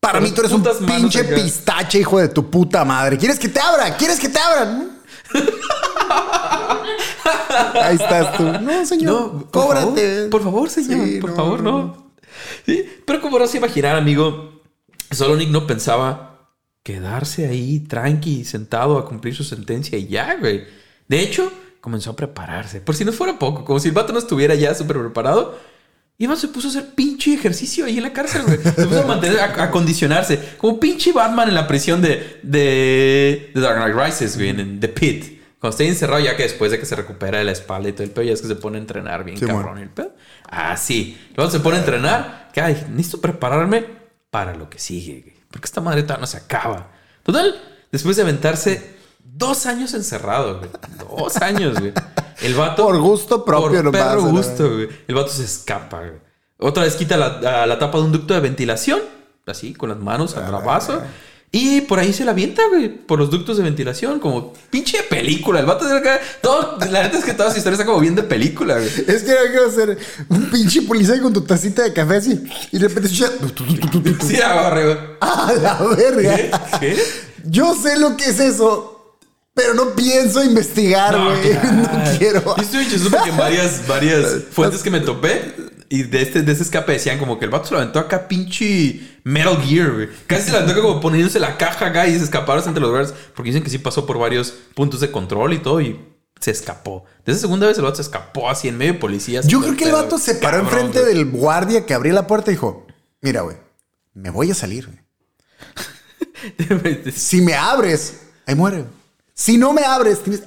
Para Con mí tú eres un putas manos pinche acá. pistache, hijo de tu puta madre. ¿Quieres que te abra? ¿Quieres que te abran? Ahí estás tú. No, señor. No, por cóbrate. favor, por favor, señor. Sí, por no, favor, no. Sí, pero como podrás imaginar, amigo, Solonic no pensaba quedarse ahí tranqui, sentado a cumplir su sentencia y ya, güey. De hecho, comenzó a prepararse. Por si no fuera poco, como si el vato no estuviera ya súper preparado. Iván se puso a hacer pinche ejercicio ahí en la cárcel, güey. Se puso a mantener, a, a condicionarse. Como pinche Batman en la prisión de, de, de Dark Knight Rises, güey, en, en The Pit. Cuando está encerrado, ya que después de que se recupera de la espalda y todo el pedo, ya es que se pone a entrenar bien Sí, cabrón el pedo. Así. Luego se pone a entrenar. Que, ay, necesito prepararme para lo que sigue. Porque esta madre todavía no se acaba. Total, después de aventarse dos años encerrado, güey. Dos <laughs> años, güey. El vato. Por gusto propio Por perro a gusto, güey. El vato se escapa, güey. Otra vez quita la, a la tapa de un ducto de ventilación. Así, con las manos al bravazo. Y por ahí se la avienta, güey. Por los ductos de ventilación. Como pinche película. El vato de acá. Todo, la neta es que toda su historia está como bien de película, güey. Es que no quiero ser un pinche policía con tu tacita de café así. Y de repente escucha. Sí, agarre, güey. ¡A la verga! ¿Qué? ¿Qué? Yo sé lo que es eso, pero no pienso investigar, güey. <laughs> No, quiero. Yo estoy porque en varias, varias <laughs> fuentes que me topé y de este, de ese escape decían como que el vato se lo aventó acá pinche Metal Gear, güey. Casi se lo aventó como poniéndose la caja acá y se escaparon entre los lugares porque dicen que sí pasó por varios puntos de control y todo y se escapó. De esa segunda vez el vato se escapó así en medio de policías. Yo creo que el vato se paró cabrón, enfrente güey. del guardia que abría la puerta y dijo: Mira, güey, me voy a salir, güey. <laughs> Si me abres, ahí muere. Si no me abres, tienes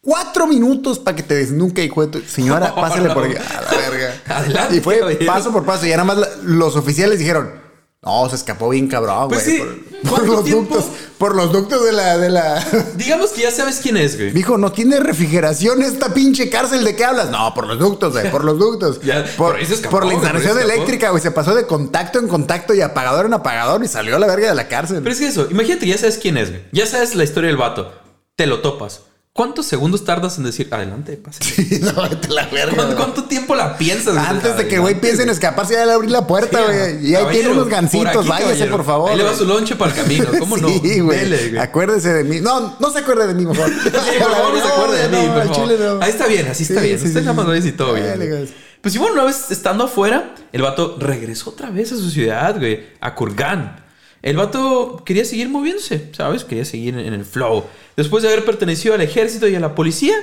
cuatro minutos para que te desnuque, hijo de tu... Señora, Oh, <laughs> pásale no. por aquí. A la verga. <laughs> Adelante, Y fue caballero. paso por paso. Y nada más la- los oficiales dijeron... No, se escapó bien cabrón, güey. Pues sí. por, por ¿Cuánto los tiempo? ductos. Por los ductos de la... De la... <laughs> Digamos que ya sabes quién es, güey. Dijo, no tiene refrigeración esta pinche cárcel de qué hablas. No, por los ductos, güey, por los ductos. Ya, por, por escapó, la güey, instalación eléctrica, güey. Se pasó de contacto en contacto y apagador en apagador y salió a la verga de la cárcel. Pero es que eso, imagínate, ya sabes quién es, güey. Ya sabes la historia del vato. Te lo topas. ¿Cuántos segundos tardas en decir adelante, pase? <laughs> no, vete a la verga. ¿Cuánto, tiempo la piensas? Antes de que güey piense en escaparse, ya le abrí la puerta, Sí, güey. y ahí tiene unos por gancitos, aquí, váyase, por favor. Ahí le va su lonche para el camino. <laughs> ¿Cómo no? Sí, güey. Acuérdese de mí. No, no se acuerde de mí, mejor. <laughs> Sí, por favor, no se acuerde de mí, no, por favor. Ahí está bien, así está Sí, bien. Usted nada más lo dice y todo bien. Güey. Pues igual una vez estando afuera, el vato regresó otra vez a su ciudad, güey, a Kurgan. El vato quería seguir moviéndose, ¿sabes? Quería seguir en, el flow. Después de haber pertenecido al ejército y a la policía,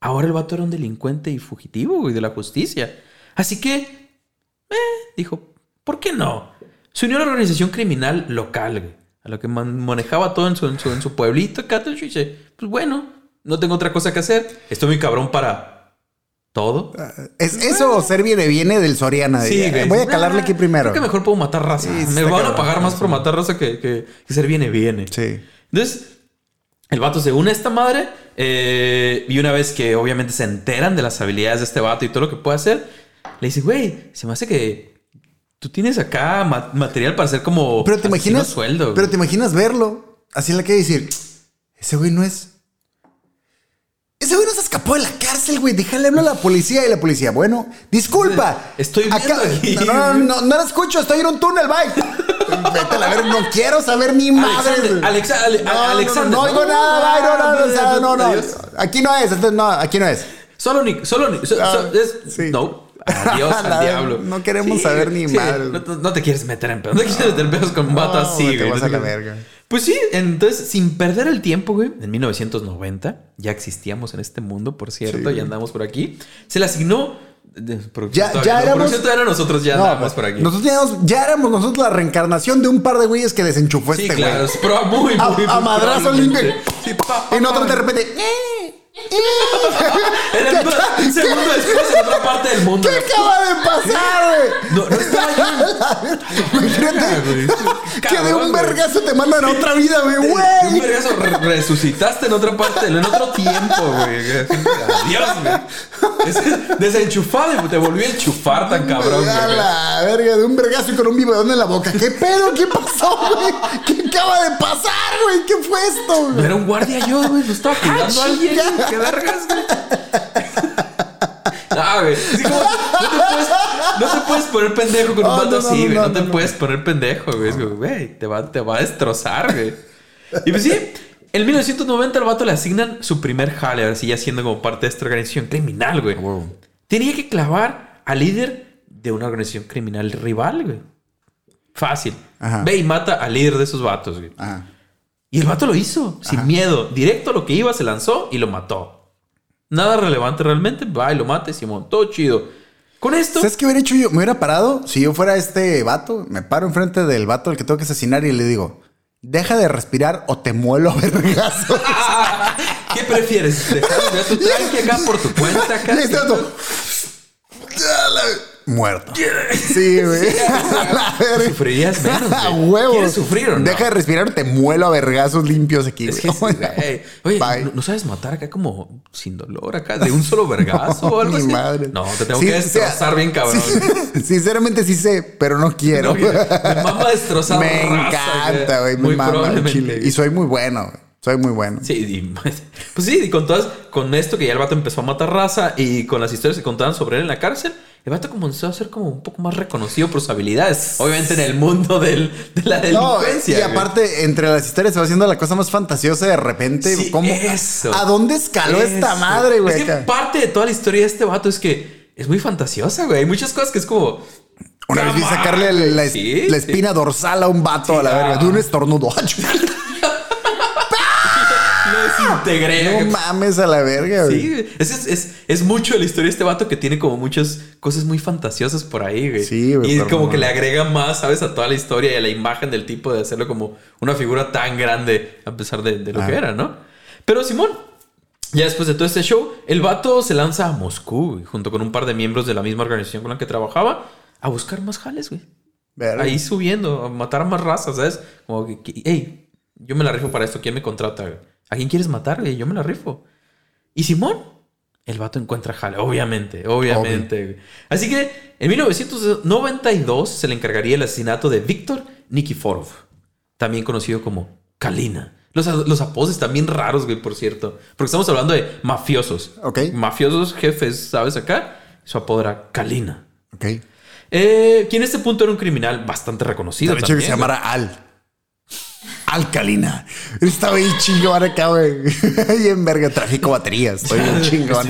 ahora el vato era un delincuente y fugitivo, güey, de la justicia. Así que, eh, dijo, ¿por qué no? Se unió a la organización criminal local, güey, a lo que man- manejaba todo en su, en su, en su pueblito, Cattle, y dice, pues bueno, no tengo otra cosa que hacer. Estoy muy cabrón para todo. Es eso o ser viene viene del Soriana. Sí, güey. Voy a calarle Nah, aquí primero. Creo que mejor puedo matar raza. Sí, Me van a pagar más por matar raza que, que- que ser viene, viene. Sí. Entonces, el vato se une a esta madre. eh, y una vez que obviamente se enteran de las habilidades de este vato y todo lo que puede hacer, le dice, güey, se me hace que tú tienes acá ma- material para ser como. Pero te imaginas. sueldo. güey". pero te imaginas verlo así en la y decir: Ese güey no es. Ese güey no se escapó de la cárcel, güey. Déjale hablar a la policía y la policía. Bueno, disculpa. Estoy viendo aquí. No, no, no, no la escucho. Estoy en un túnel, bye. Vete a verga. No quiero saber ni madre. Alexa- Ale- No, no, Alexander. No, oigo nada, bye. No, no, no. Aquí no es. Entonces, no, aquí no es. Solo Nick, solo Nick. so- Ah, so- es- sí. No. Adiós <laughs> al diablo. no queremos saber ni madres. No, no te quieres meter en pedos. No te quieres meter en pedos con un vato así, güey, te vas a la verga. Pues sí, entonces, sin perder el tiempo, güey, en 1990, ya existíamos en este mundo, por cierto, Sí. y andamos por aquí. Se le asignó. de- Ya- todavía ya no, éramos- nosotros ya No, andamos por aquí. Nosotros teníamos- ya éramos nosotros la reencarnación de un par de güeyes que desenchufó sí, este claro, güey. pro- muy, muy, A- muy a madrazo limpio. Sí, pa, pa, Y nosotros de repente. "Eh". Era un segundo después en otra parte del mundo. ¿Qué acaba de pasar, güey? No, no estaba <laughs> yo. Imagínate que de un vergazo te mandan a otra vida, güey, Un güey. vergazo re- resucitaste en otra parte, en otro tiempo, güey. Adiós, güey. Es- Desenchufado y te volvió a enchufar tan cabrón, A güey. la verga, de un vergazo y con un biberón en la boca. ¿Qué pedo? ¿Qué pasó, güey? ¿Qué acaba de pasar, güey? ¿Qué fue esto, güey? era un guardia yo, güey. No estaba cuidando a alguien. ¿Qué vergas, güey? <laughs> Ah, güey. Así como, no, te puedes, no te puedes poner pendejo con un Oh, no, así, no, güey. No, no, te no, no. puedes poner pendejo, güey. Es como, güey, te va, te va a destrozar, güey. Y pues sí, en 1990 al vato le asignan su primer jale, ahora sí, ya siendo como parte de esta organización criminal, güey. Tenía que clavar al líder de una organización criminal rival, güey. Fácil. Ajá. Ve y mata al líder de esos vatos, güey. Ajá. Y el vato lo hizo, sin miedo. Directo a lo que iba, se lanzó y lo mató. Nada relevante realmente. Va y lo mata y Simón. Todo chido. Con esto. ¿Sabes qué hubiera hecho yo? Me hubiera parado. Si yo fuera este vato, me paro enfrente del vato al que tengo que asesinar y le digo: Deja de respirar o te muelo vergazo. <laughs> ¿Qué prefieres? ¿Dejar de tu tranqui acá por tu cuenta acá? <laughs> <laughs> Y este vato, "Ya la- Muerto. Sí, güey. <laughs> Sufrirías menos. <laughs> A güey. huevo. ¿Quieres sufrir o no? Deja de respirar te muelo a vergazos limpios aquí, Es que. <laughs> Oye. ¿no, no sabes matar acá como sin dolor acá? ¿De un solo vergazo o algo Ni así? madre. No, te tengo Sí, que sea, destrozar bien cabrón. sí, sinceramente sí sé, pero no quiero. No, me mama destrozar Me raza, encanta, güey. Me Muy mama el chile. Y soy muy bueno. güey. Soy muy bueno. Sí, y, pues sí, y con todas, con esto que ya el vato empezó a matar raza y con las historias que contaban sobre él en la cárcel, el vato comenzó a ser como un poco más reconocido por sus habilidades. Obviamente en el mundo del- de la No, delincuencia. y güey. aparte, entre las historias se va haciendo la cosa más fantasiosa de repente. Sí, ¿cómo- eso. ¿A dónde escaló esta madre, güey? Es que parte de toda la historia de este vato es que es muy fantasiosa, güey. Hay muchas cosas que es como. Una vez vi "Come sacarle on", la, güey. Sí, la sí. espina dorsal a un vato a la verga. De un estornudo. <laughs> <laughs> Lo desintegré. no mames a la verga, güey. Sí, es, es, es, es mucho de la historia de este vato que tiene como muchas cosas muy fantasiosas por ahí, güey. Sí, güey, Y como no que le agrega más, ¿sabes? A toda la historia y a la imagen del tipo de hacerlo como una figura tan grande a pesar de, de lo Ah. que era, ¿no? Pero Simón, ya después de todo este show, el vato se lanza a Moscú, junto con un par de miembros de la misma organización con la que trabajaba, a buscar más jales, güey. Verga. Ahí subiendo, a matar a más razas, ¿sabes? Como que, que, hey, yo me la rifo para esto, ¿quién me contrata? güey? ¿A quién quieres matar, güey? Yo me la rifo. Y Simón, el vato encuentra jale, obviamente, obviamente. Así que en 1992 se le encargaría el asesinato de Víctor Nikiforov, también conocido como Kalina. Los, los apodos también raros, güey, por cierto. Porque estamos hablando de mafiosos. Ok. Mafiosos, jefes, ¿sabes? Acá. Su apodo era Kalina. Ok. Eh, quien en este punto era un criminal bastante reconocido. De hecho, que se llamara Al. Alcalina. Estaba bien chingón acá, güey. <laughs> Ahí en verga, tráfico baterías. Estoy bien chingón.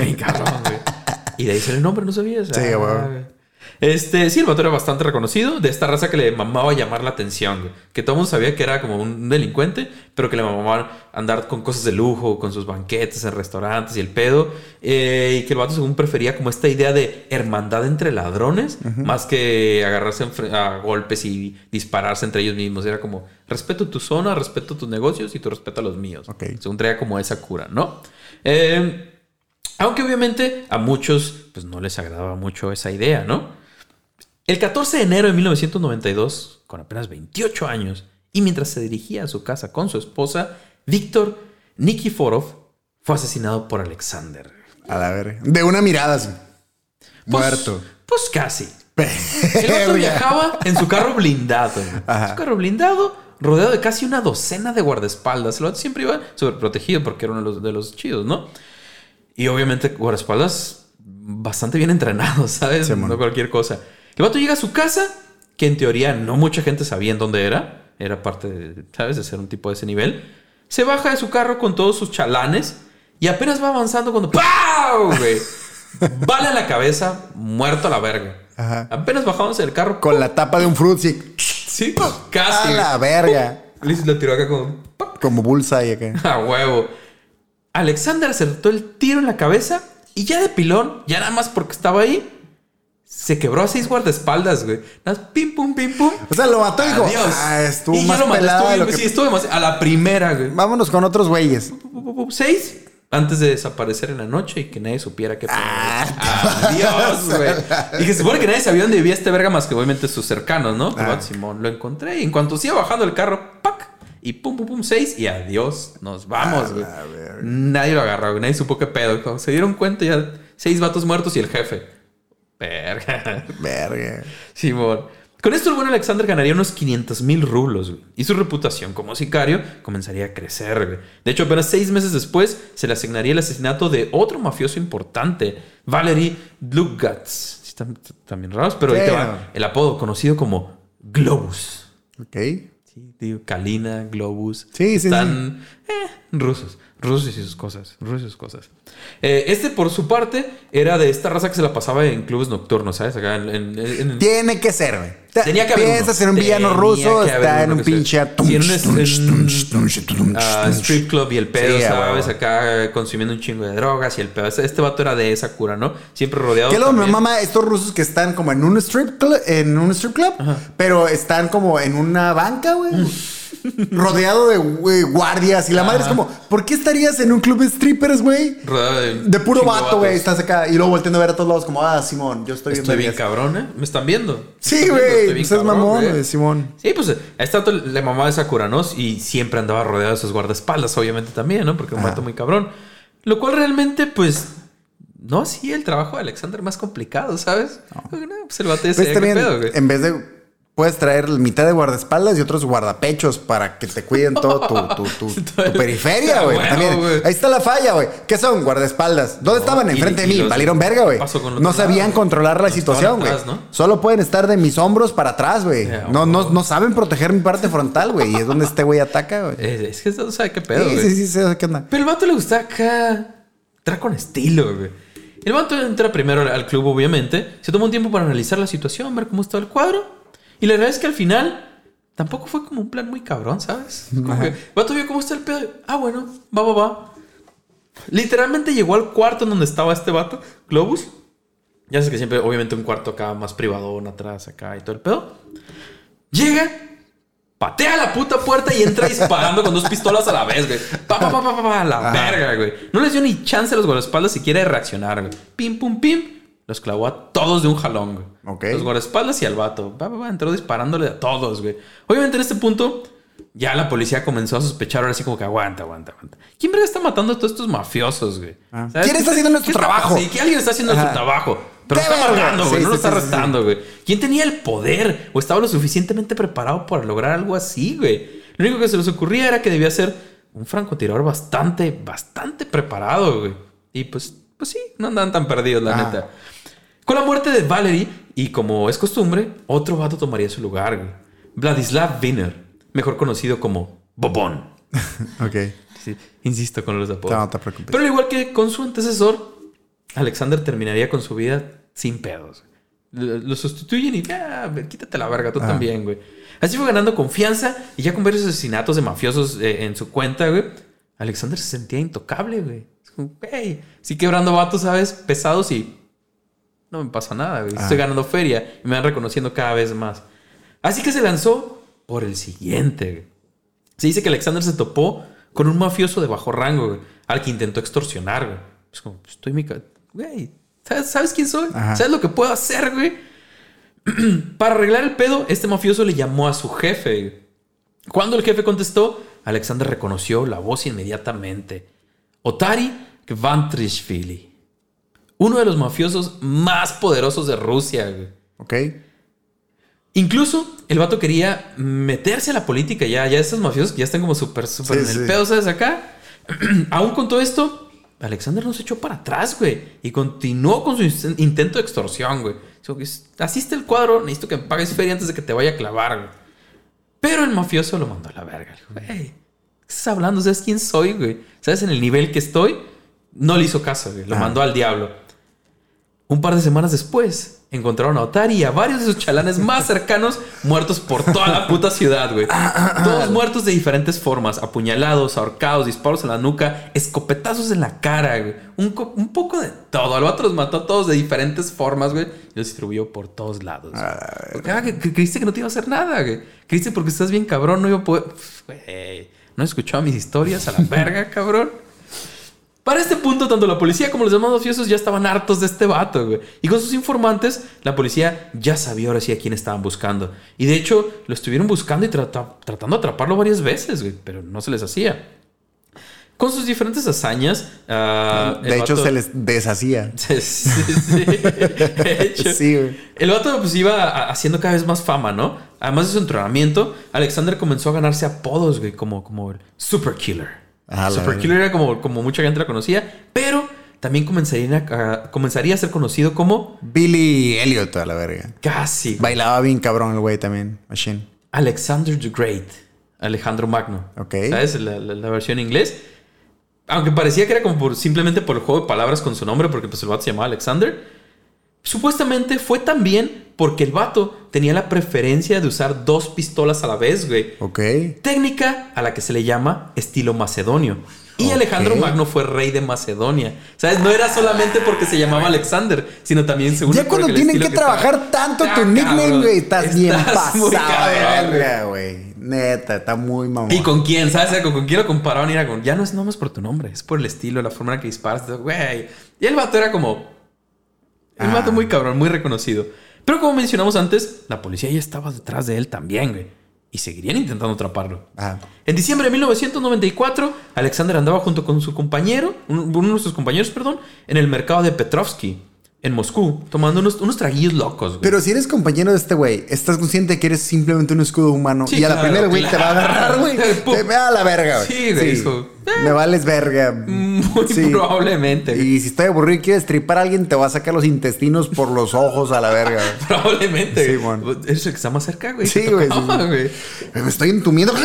Y de ahí sale el nombre, no sabías. Sí, Ah, güey. Este, sí, el vato era bastante reconocido de esta raza que le mamaba llamar la atención, güey. Que todo el mundo sabía que era como un delincuente, pero que le mamaba andar con cosas de lujo, con sus banquetes en restaurantes y el pedo. Eh, y que el vato, según prefería como esta idea de hermandad entre ladrones, más que agarrarse a golpes y dispararse entre ellos mismos. Era como respeto tu zona, respeto tus negocios y tu respeto a los míos. Ok. Según traía como esa cura, ¿no? Eh, aunque obviamente a muchos pues no les agradaba mucho esa idea, ¿no? El 14 de enero de 1992, con apenas 28 años, y mientras se dirigía a su casa con su esposa, Víctor Nikiforov fue asesinado por Alexander. A la verga. De una mirada así. Pues- Muerto. Pues casi. El otro viajaba en su carro blindado. <laughs> Ajá. Su carro blindado, rodeado de casi una docena de guardaespaldas. El otro siempre iba sobreprotegido porque era uno de los, de los chidos, ¿no? Y obviamente guardaespaldas bastante bien entrenados, ¿sabes? Sí, no cualquier cosa. El vato llega a su casa, que en teoría no mucha gente sabía en dónde era. Era parte, de, ¿sabes? De ser un tipo de ese nivel. Se baja de su carro con todos sus chalanes y apenas va avanzando cuando ¡Pau! Güey. <laughs> Bala en la cabeza, muerto a la verga. Ajá. Apenas bajándose del carro. Con la tapa de un frutzi. Sí, A casi. la verga. Liz lo tiró acá como ¡pac! Como bullseye acá. <laughs> a huevo. Alexander acertó el tiro en la cabeza y ya de pilón, ya nada más porque estaba ahí, se quebró a seis guardaespaldas, güey. Nada más pim pum pim pum. O sea, lo mató y dijo, ah, estuvo Y ya más lo maté, estuvo de bien- lo que... Sí, estuvo demasiado- a la primera, güey. Vámonos con otros güeyes. Seis antes de desaparecer en la noche y que nadie supiera qué Ah, Adiós, <laughs> güey. Y que se supone que nadie sabía dónde vivía este verga más que obviamente sus cercanos, ¿no? Pero Ah. Simón lo encontré y en cuanto se iba bajando el carro, ¡pac! Y pum, pum, pum, seis y adiós. Nos vamos, A güey. Nadie lo agarró, güey. Nadie supo qué pedo. Se dieron cuenta ya seis vatos muertos y el jefe. Verga. Verga. Simón. Con esto el buen Alexander ganaría unos 500 mil rublos, güey. Y su reputación como sicario comenzaría a crecer, güey. De hecho, apenas seis meses después se le asignaría el asesinato de otro mafioso importante, Valery Dlugats. Sí, están también raros, pero ahí te Sí. va el apodo conocido como Globus. Ok. Sí, digo, Kalina, Globus. Sí, sí, Están eh, rusos. Rusos y sus cosas. Rusos y sus cosas. Eh, este, por su parte, era de esta raza que se la pasaba en clubes nocturnos, ¿sabes? Acá en... en- en- Tiene que ser, güey. Tenía que haber Piensas en un villano Tenía ruso, está en un pinche... Sí, en un- strip club y el pedo, Sí, ¿sabes? Acá consumiendo un chingo de drogas y el pedo. Este, este vato era de esa cura, ¿no? Siempre rodeado. Que luego me mama estos rusos que están como en un strip club, en un strip club, pero están como en una banca, güey. Rodeado de guardias y la madre es como, ¿por qué estarías en un club de strippers, güey? rodeado de, De puro vato, güey, estás acá y luego volteando a ver a todos lados como, ah, Simón, yo estoy Estoy bien vergas". cabrón, ¿eh? ¿Me están viendo? Sí, güey, Estoy bien pues es mamón, güey. Simón. Sí, pues a este le mamaba esa cura, ¿no? Y siempre andaba rodeado de sus guardaespaldas, obviamente también, ¿no? Porque un vato muy cabrón. Lo cual realmente, pues, no hacía el trabajo de Alexander más complicado, ¿sabes? No, pues el Pues sabía qué también, pedo, güey. en vez de puedes traer mitad de guardaespaldas y otros guardapechos para que te cuiden todo tu, tu, tu- <laughs> tu periferia, Ah, güey. güey. ahí está la falla, güey. ¿Qué son? Guardaespaldas. ¿Dónde estaban? Enfrente de mí. Valieron verga, güey. No sabían controlar la Los situación, güey. Solo pueden estar de mis hombros para atrás, güey. No, no, no saben proteger mi parte frontal, güey. Y es donde este güey ataca, güey. Es que no sabe qué pedo, Sí, güey. sí, sí, sí, ¿qué onda? Pero el vato le gusta acá. Entrar con estilo, güey. El vato entra primero al- club, obviamente. Se toma un tiempo para analizar la situación, ver cómo estaba el cuadro. Y la verdad es que al final tampoco fue como un plan muy cabrón, ¿sabes? Como que vato vio cómo está el pedo. Ah, bueno, va, va, va. Literalmente llegó al cuarto en donde estaba este vato, Globus. Ya sé que siempre, obviamente, un cuarto acá más privadón, atrás, acá y todo el pedo. Llega, patea la puta puerta y entra disparando con dos pistolas a la vez, güey. Pa, pa, pa, pa, pa, pa, a la Ajá. verga, güey. No les dio ni chance a los guardaespaldas siquiera de reaccionar, güey. Pim, pum, pim. Los clavó a todos de un jalón, güey. Ok. Los guardaespaldas y al vato. Pa, pa, pa, entró disparándole a todos, güey. Obviamente en este punto ya la policía comenzó a sospechar ahora así como que aguanta, aguanta, aguanta. ¿Quién verga está matando a todos estos mafiosos, güey? Ah. ¿Sabes? ¿Quién está ¿Qué- haciendo nuestro trabajo? Sí, que alguien está haciendo Ajá. su trabajo. Pero ¡Qué lo está matando, güey. Sí, no lo sí, está sí, sí, sí. arrestando, güey. ¿Quién tenía el poder o estaba lo suficientemente preparado para lograr algo así, güey? Lo único que se les ocurría era que debía ser un francotirador bastante, bastante preparado, güey. Y pues, pues sí, no andaban tan perdidos, la Ah. neta. Con la muerte de Valerie, y como es costumbre, otro vato tomaría su lugar, güey. Vladislav Wiener, mejor conocido como Bobón. <laughs> Ok. Sí, insisto con los apodos. No te preocupes. Pero al igual que con su antecesor, Alexander terminaría con su vida sin pedos. Lo, lo sustituyen y ya, quítate la verga, tú Ah. también, güey. Así fue ganando confianza y ya con varios asesinatos de mafiosos eh, en su cuenta, güey. Alexander se sentía intocable, güey. Es como, güey, sí quebrando vatos, ¿sabes? Pesados y no me pasa nada, güey. Ah. Estoy ganando feria y me van reconociendo cada vez más. Así que se lanzó por el siguiente, güey. Se dice que Alexander se topó con un mafioso de bajo rango, güey, al que intentó extorsionar, güey. Es como, pues, estoy mi... Güey, ¿sabes, sabes quién soy? Ajá. ¿Sabes lo que puedo hacer, güey? <clears throat> Para arreglar el pedo, este mafioso le llamó a su jefe. güey. Cuando el jefe contestó, Alexander reconoció la voz inmediatamente. Otari Kvantrishvili. Uno de los mafiosos más poderosos de Rusia, güey. Ok. Incluso el vato quería meterse a la política ya. Ya estos mafiosos ya están como súper, súper Sí, en el sí. pedo, ¿sabes? Acá. <clears throat> Aún con todo esto, Alexander no se echó para atrás, güey. Y continuó con su in- intento de extorsión, güey. Está el cuadro, necesito que me pagues feria antes de que te vaya a clavar, güey. Pero el mafioso lo mandó a la verga. ¿qué estás hablando? ¿Sabes quién soy, güey? ¿Sabes en el nivel que estoy? No le hizo caso, güey. Lo Ah. mandó al diablo. Un par de semanas después, encontraron a Otari y a varios de sus chalanes más cercanos muertos por toda la puta ciudad, güey. Todos muertos de diferentes formas: apuñalados, ahorcados, disparos en la nuca, escopetazos en la cara, güey. Un, un poco de todo. Al vato los mató a todos de diferentes formas, güey. Y los distribuyó por todos lados. güey. Porque, ah, que, que creíste que no te iba a hacer nada, güey. Creíste porque estás bien cabrón, no iba a poder. Güey, no escuchaba mis historias a la verga, cabrón. Para este punto, tanto la policía como los demás mafiosos ya estaban hartos de este vato, güey. Y con sus informantes, la policía ya sabía ahora sí a quién estaban buscando. Y de hecho, lo estuvieron buscando y trata- tratando de atraparlo varias veces, güey. Pero no se les hacía. Con sus diferentes hazañas. ah, De hecho, vato- se les deshacía. <laughs> Sí, sí, sí. De hecho, Sí, güey. el vato pues iba haciendo cada vez más fama, ¿no? Además de su entrenamiento, Alexander comenzó a ganarse apodos, güey, como, como el Super Killer. Ah, Super. Killer era como, como mucha gente la conocía, pero también comenzaría a, a- comenzaría a ser conocido como Billy Elliot a la verga. casi güey, Bailaba bien cabrón el güey también. Machine. Alexander the Great. Alejandro Magno. Ok. ¿Sabes? La, la- la versión en inglés. Aunque parecía que era como por, simplemente por el juego de palabras con su nombre, porque pues el vato se llamaba Alexander. Supuestamente fue también porque el vato tenía la preferencia de usar dos pistolas a la vez, güey. Ok. Técnica a la que se le llama estilo macedonio. Y. Alejandro Magno fue rey de Macedonia. ¿Sabes? No era solamente porque se llamaba Alexander, sino también según Ya cuando tienen que trabajar tanto tu nickname, güey, estás, bien pasado güey. Neta, está muy mamón. ¿Y con quién? ¿Sabes? O sea, ¿Con, con quién lo comparaban? Y era con, ya no es nomás por tu nombre, es por el estilo, la forma en la que disparas. Güey. Y el vato era como. El Ah. vato muy cabrón, muy reconocido. Pero como mencionamos antes, la policía ya estaba detrás de él también, güey. Y seguirían intentando atraparlo. Ah. En diciembre de 1994, Alexander andaba junto con su compañero, un- uno de sus compañeros, perdón, en el mercado de Petrovsky, en Moscú, tomando unos, unos traguillos locos, güey. Pero si eres compañero de este güey, estás consciente de que eres simplemente un escudo humano Sí, y a la primera güey te va a agarrar, güey. <laughs> Te va a la verga, güey. Sí, güey, hijo. Me vales verga. Muy Sí. probablemente. Y si estoy aburrido y quieres tripar a alguien, te va a sacar los intestinos por los ojos a la verga. <laughs> Probablemente. Sí, mon. Eres el que está más cerca, güey. Sí, Te güey, tocaba, sí. güey. Me estoy entumiendo. <laughs>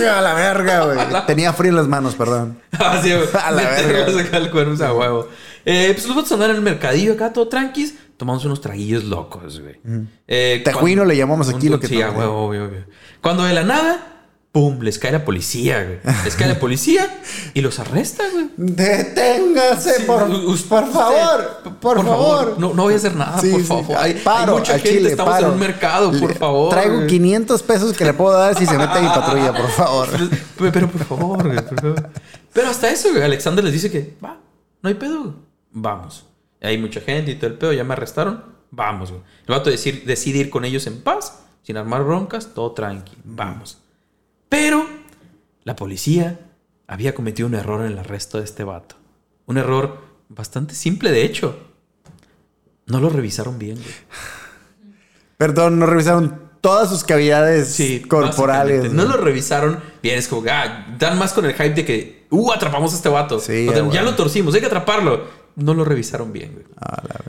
A la verga, güey. Tenía frío en las manos, perdón. <laughs> Ah, sí, güey. A la verga. a sacar el cuerno, sea, huevo. Eh, pues los andaban en el mercadillo acá, todo tranquis, tomamos unos traguillos locos, güey. Eh, Tejuino cuando- le llamamos aquí un- lo que Sí, a huevo, obvio, obvio. Cuando de la nada, pum, les cae la policía, güey. Les cae la policía y los arresta, güey. Deténgase, Sí, por, usted- por favor. Por, favor. No, no voy a hacer nada, Sí, por sí. favor. Ay, Hay- paro, hay mucha gente, chile, estamos paro. en un mercado, por Le- favor. Traigo güey. 500 pesos que le puedo dar si se mete a mi patrulla, por favor. <laughs> Pero, pero por favor, güey, por favor. Pero hasta eso, güey, Alexander les dice que, va, no hay pedo, güey. Vamos. Hay mucha gente y todo el pedo, ya me arrestaron. Vamos, güey. El vato decir, decide ir con ellos en paz, sin armar broncas, todo tranqui. Vamos. Pero la policía había cometido un error en el arresto de este vato. Un error bastante simple, de hecho. No lo revisaron bien, güey. Perdón, no revisaron todas sus cavidades Sí, corporales. No lo revisaron bien. Es como, ah, dan más con el hype de que, uh, atrapamos a este vato. Sí, O sea, ya lo torcimos, hay que atraparlo. No lo revisaron bien, güey. Ah, la.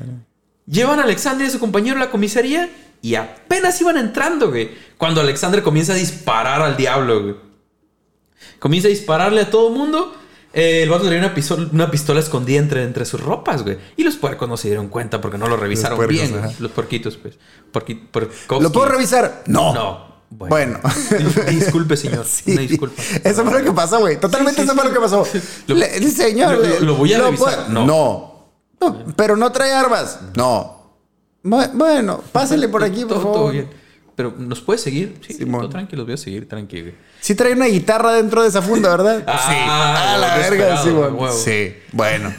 Llevan a Alexander y a su compañero a la comisaría y apenas iban entrando, güey. Cuando Alexander comienza a disparar al diablo, güey. Comienza a dispararle a todo el mundo. Eh, el vato tenía una pistola, una pistola escondida entre, entre sus ropas, güey. Y los puercos no se dieron cuenta porque no lo revisaron puercos, bien, ajá. Los porquitos, pues. Porqui- porkovsky. ¿Lo puedo revisar? No. No. Bueno. Dis- Disculpe, señor. <laughs> Sí. Una disculpa. Eso fue lo que pasó, güey. Totalmente Sí, sí, eso fue lo que pasó. Lo- Le- el señor. lo- voy a revisar. no. No, Pero no trae armas. No. Bu- Bueno, pásele por aquí, por todo, todo favor. bien. Pero, ¿nos puede seguir? Sí, Simón. todo tranquilo, los voy a seguir, tranquilo. Sí trae una guitarra dentro de esa funda, ¿verdad? <laughs> Ah, sí. A la lo verga, huevo. Sí. Bueno.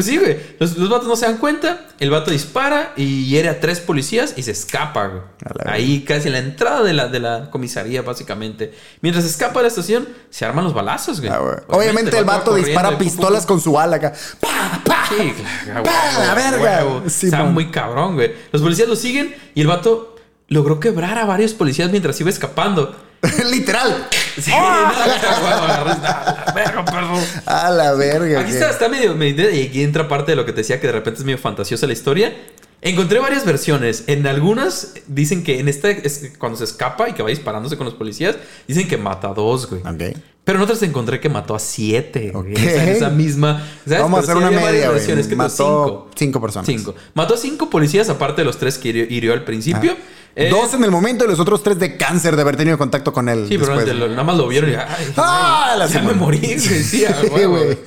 Pues sí, güey. Los, los vatos no se dan cuenta. El vato dispara y hiere a tres policías y se escapa, güey. Ahí casi en la entrada de la, de la comisaría, básicamente. Mientras escapa de la estación, se arman los balazos, güey. Ah, güey. Obviamente el vato va dispara pum, pistolas pum, con su ala acá. ¡Pa! ¡Pa! Sí, claro. ¡Pa! huevo, la verga! huevo. Sí, Está man. muy cabrón, güey. Los policías lo siguen y el vato logró quebrar a varios policías mientras iba escapando. <laughs> Literal. Sí, ¡Ah! no, a verga, perdón. A la verga. Aquí está, está medio, medio- Y aquí entra parte de lo que te decía que de repente es medio fantasiosa la historia. Encontré varias versiones. En algunas dicen que en esta, es cuando se escapa y que va disparándose con los policías, dicen que mata a dos, güey. Ok. Pero en otras encontré que mató a siete. güey, Ok. En esa, misma. ¿sabes? Vamos a Pero hacer sí una media, güey. versiones, que Mató cinco. cinco personas. Cinco. Mató a cinco policías, aparte de los tres que hirió, hirió al principio. Eh, Dos en el momento y los otros tres de cáncer de haber tenido contacto con él. Sí, pero lo- nada más lo vieron y ay, Ah, la ya me morí, güey. Sí, <laughs> a Sí, huevo, güey. güey.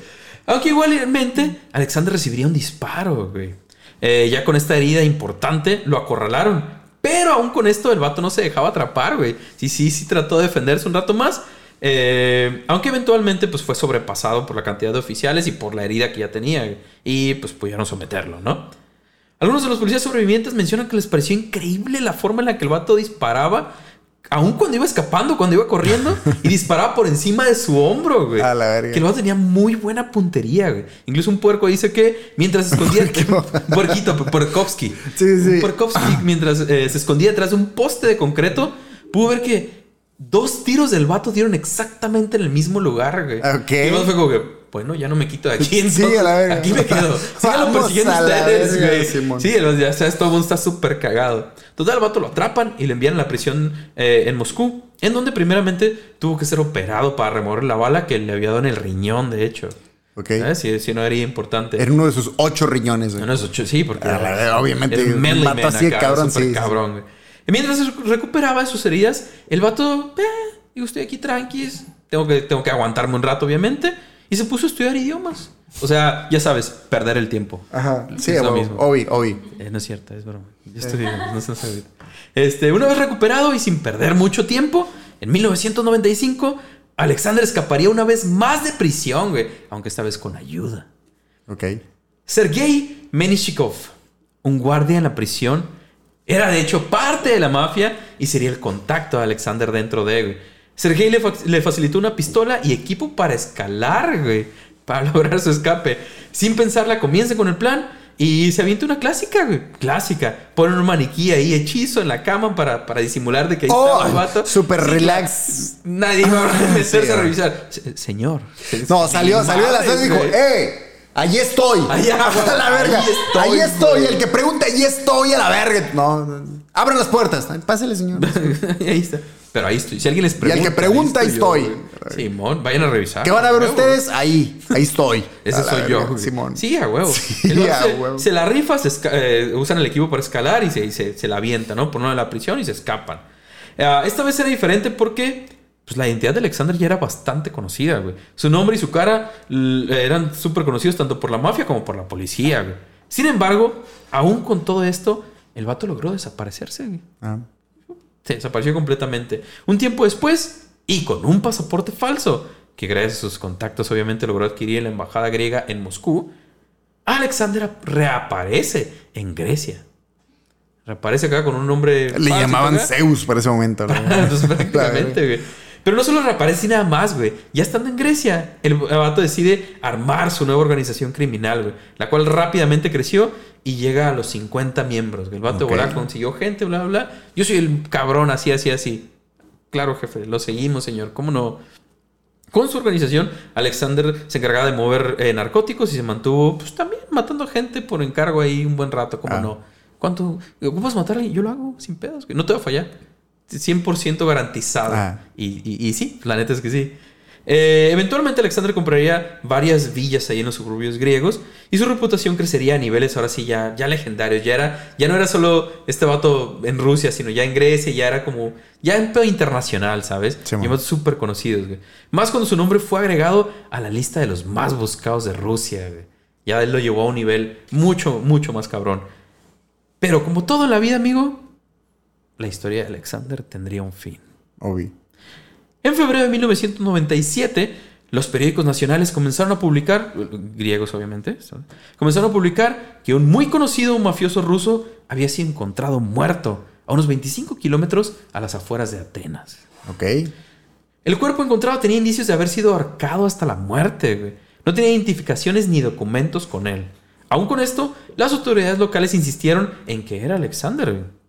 Aunque igualmente, Alexander recibiría un disparo, güey. Eh, ya con esta herida importante, lo acorralaron. Pero aún con esto, el vato no se dejaba atrapar, güey. Sí, sí, sí trató de defenderse un rato más. Eh, aunque eventualmente pues, fue sobrepasado por la cantidad de oficiales y por la herida que ya tenía. Y pues pudieron someterlo, ¿no? Algunos de los policías sobrevivientes mencionan que les pareció increíble la forma en la que el vato disparaba aún cuando iba escapando, cuando iba corriendo, y disparaba por encima de su hombro, güey. A la verga. Que el vato tenía muy buena puntería, güey. Incluso un puerco dice que mientras se escondía... <laughs> un puerquito, Puerkovsky. Sí, sí. Un Puerkovsky, mientras eh, se escondía detrás de un poste de concreto, pudo ver que dos tiros del vato dieron exactamente en el mismo lugar, güey. Ok. Y el vato fue como que... Bueno, ya no me quito de aquí. Sí, entonces, a la verga. Aquí me quedo. <laughs> Síganlo persiguiendo ustedes, güey. Sí, el- ya sabes, todo el mundo está súper cagado. Total, el vato lo atrapan y le envían a la prisión eh, en Moscú, en donde primeramente tuvo que ser operado para remover la bala que le había dado en el riñón, de hecho. Ok. ¿Sabes? Si, si no era importante. Era uno de sus ocho riñones, güey. No, eso, sí, porque A la verga, obviamente, era un man así de acá, cabrón, sí, sí. cabrón, güey. Y mientras recuperaba de sus heridas, el vato, eh, digo, estoy aquí tranquis, tengo que, tengo que aguantarme un rato, obviamente, y se puso a estudiar idiomas. O sea, ya sabes, perder el tiempo. Ajá. Sí, Es lo mismo. Obi, obi. Eh, no es cierto, es broma. Yo bien, no sabe. Este, una vez recuperado y sin perder mucho tiempo, en 1995, Alexander escaparía una vez más de prisión, güey, aunque esta vez con ayuda. Ok. Sergei Menishikov, un guardia en la prisión, era de hecho parte de la mafia y sería el contacto de Alexander dentro de, güey. Sergei le, fa- le facilitó una pistola y equipo para escalar, güey, para <laughs> lograr su escape. Sin pensarla, comienza con el plan y se avienta una clásica, güey. Clásica. Ponen un maniquí ahí hechizo en la cama para, para disimular de que ahí Oh, estaba el vato. súper relax. Nadie iba a <laughs> meterse Sí, a revisar. Se- Señor. No, salió, salió de la sala y dijo. ¡eh! Allí estoy. <laughs> Ahí, ah, a la verga. ahí estoy, Ahí estoy. güey. El que pregunta, allí estoy a la verga. No, abran las puertas. Pásale, señor. <laughs> ahí está. Pero ahí estoy. Si alguien les pregunta. que pregunta, ahí estoy. Simón, vayan a revisar. ¿Qué van a ver ustedes? Ahí. Ahí estoy. <laughs> Ese A soy verga, yo. güey. Simón. Sí, a huevo. Sí, El a se, huevo. se la rifa, se eh, usan el equipo para escalar y se, y se, se la avienta, ¿no? Por uno de la prisión y se escapan. Ah, esta vez era diferente porque pues, la identidad de Alexander ya era bastante conocida, güey. Su nombre y su cara eran súper conocidos tanto por la mafia como por la policía, güey. Sin embargo, aún con todo esto, el vato logró desaparecerse, güey. Ah. Se desapareció completamente. Un tiempo después, y con un pasaporte falso, que gracias a sus contactos obviamente logró adquirir en la embajada griega en Moscú, Alexander reaparece en Grecia. Reaparece acá con un nombre... Le llamaban acá. Zeus para ese momento. ¿no? <laughs> <laughs> Entonces, La prácticamente, güey. Pero no solo reaparece y nada más, güey. Ya estando en Grecia, el vato decide armar su nueva organización criminal, güey. La cual rápidamente creció y llega a los 50 miembros. güey. El vato Ok. de volá consiguió gente, bla, bla, bla. Yo soy el cabrón, así, así, así. Claro, jefe, lo seguimos, señor. ¿Cómo no? Con su organización, Alexander se encargaba de mover eh, narcóticos y se mantuvo, pues también matando gente por encargo ahí un buen rato, ¿cómo Ah. no? ¿Cuánto? ¿Ocupas matar a alguien? Yo lo hago sin pedos, güey. No te va a fallar. 100% garantizado. Ah. Y, y- y sí, la neta es que sí. Eh, eventualmente Alexander compraría varias villas ahí en los suburbios griegos y su reputación crecería a niveles ahora sí ya, ya legendarios. Ya, era, ya no era solo este vato en Rusia, sino ya en Grecia, ya era como, ya en pedo internacional, ¿sabes? Sí, y súper conocidos, güey. Más cuando su nombre fue agregado a la lista de los más buscados de Rusia, güey. Ya él lo llevó a un nivel mucho, mucho más cabrón. Pero como todo en la vida, amigo, la historia de Alexander tendría un fin. Obi. En febrero de 1997, los periódicos nacionales comenzaron a publicar, griegos obviamente, ¿sabes? comenzaron a publicar que un muy conocido mafioso ruso había sido encontrado muerto a unos 25 kilómetros a las afueras de Atenas. Ok. El cuerpo encontrado tenía indicios de haber sido ahorcado hasta la muerte, güey. No tenía identificaciones ni documentos con él. Aún con esto, las autoridades locales insistieron en que era Alexander. güey.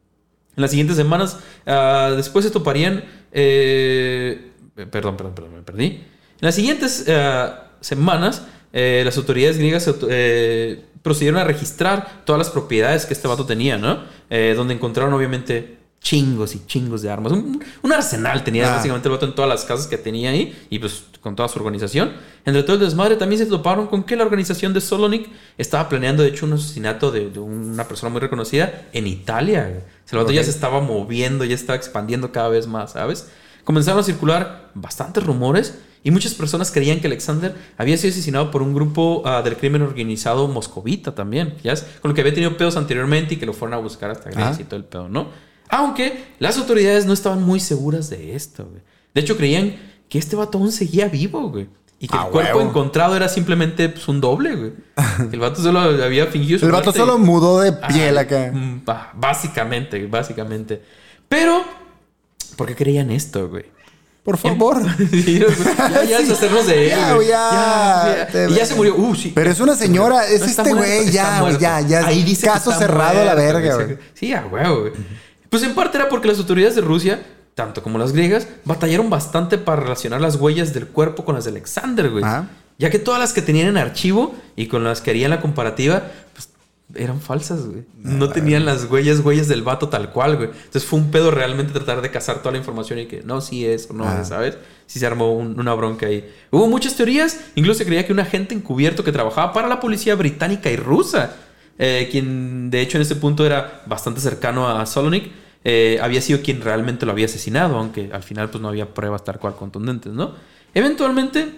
En las siguientes semanas, ah, después se toparían... eh, perdón, perdón, perdón, me perdí. En las siguientes ah, semanas, eh, las autoridades griegas eh, procedieron a registrar todas las propiedades que este vato tenía, ¿no? Eh, donde encontraron obviamente chingos y chingos de armas. Un, un arsenal tenía Ah. básicamente el vato en todas las casas que tenía ahí y pues con toda su organización. Entre todo el desmadre también se toparon con que la organización de Solonik estaba planeando de hecho un asesinato de, de una persona muy reconocida en Italia. güey. O sea, el vato ya se estaba moviendo, ya estaba expandiendo cada vez más, ¿sabes? Comenzaron a circular bastantes rumores y muchas personas creían que Alexander había sido asesinado por un grupo ah, del crimen organizado moscovita también, ¿ya? Con lo que había tenido pedos anteriormente y que lo fueron a buscar hasta Grecia Ah. y todo el pedo, ¿no? Aunque las autoridades no estaban muy seguras de esto, güey. De hecho, creían que este vato aún seguía vivo, güey. Y que Ah, el cuerpo huevo. encontrado era simplemente pues, un doble, güey. <laughs> El vato solo había fingido su El vato solo mudó de piel acá. mm, Básicamente, básicamente. Pero, ¿por qué creían esto, güey? Por favor. <laughs> Sí, ya, ya <laughs> Sí. deshacernos de él, Ya, güey. ya. Y ya se murió. Uh, sí. Pero es una señora, es No este güey, ya, ya, ya. Ahí dice caso cerrado a la verga, güey. güey. Sí, a huevo, güey. Pues en parte era porque las autoridades de Rusia, tanto como las griegas, batallaron bastante para relacionar las huellas del cuerpo con las de Alexander, güey. Ajá. Ya que todas las que tenían en archivo y con las que harían la comparativa, pues eran falsas, güey. No tenían las huellas, huellas del vato tal cual, güey. Entonces fue un pedo realmente tratar de cazar toda la información y que no, sí es o no Ah. es, ¿sabes? Sí se armó un- una bronca ahí. Hubo muchas teorías, incluso se creía que un agente encubierto que trabajaba para la policía británica y rusa, eh, quien de hecho en ese punto era bastante cercano a Solonik, eh, había sido quien realmente lo había asesinado, aunque al final pues no había pruebas tal cual contundentes, ¿no? Eventualmente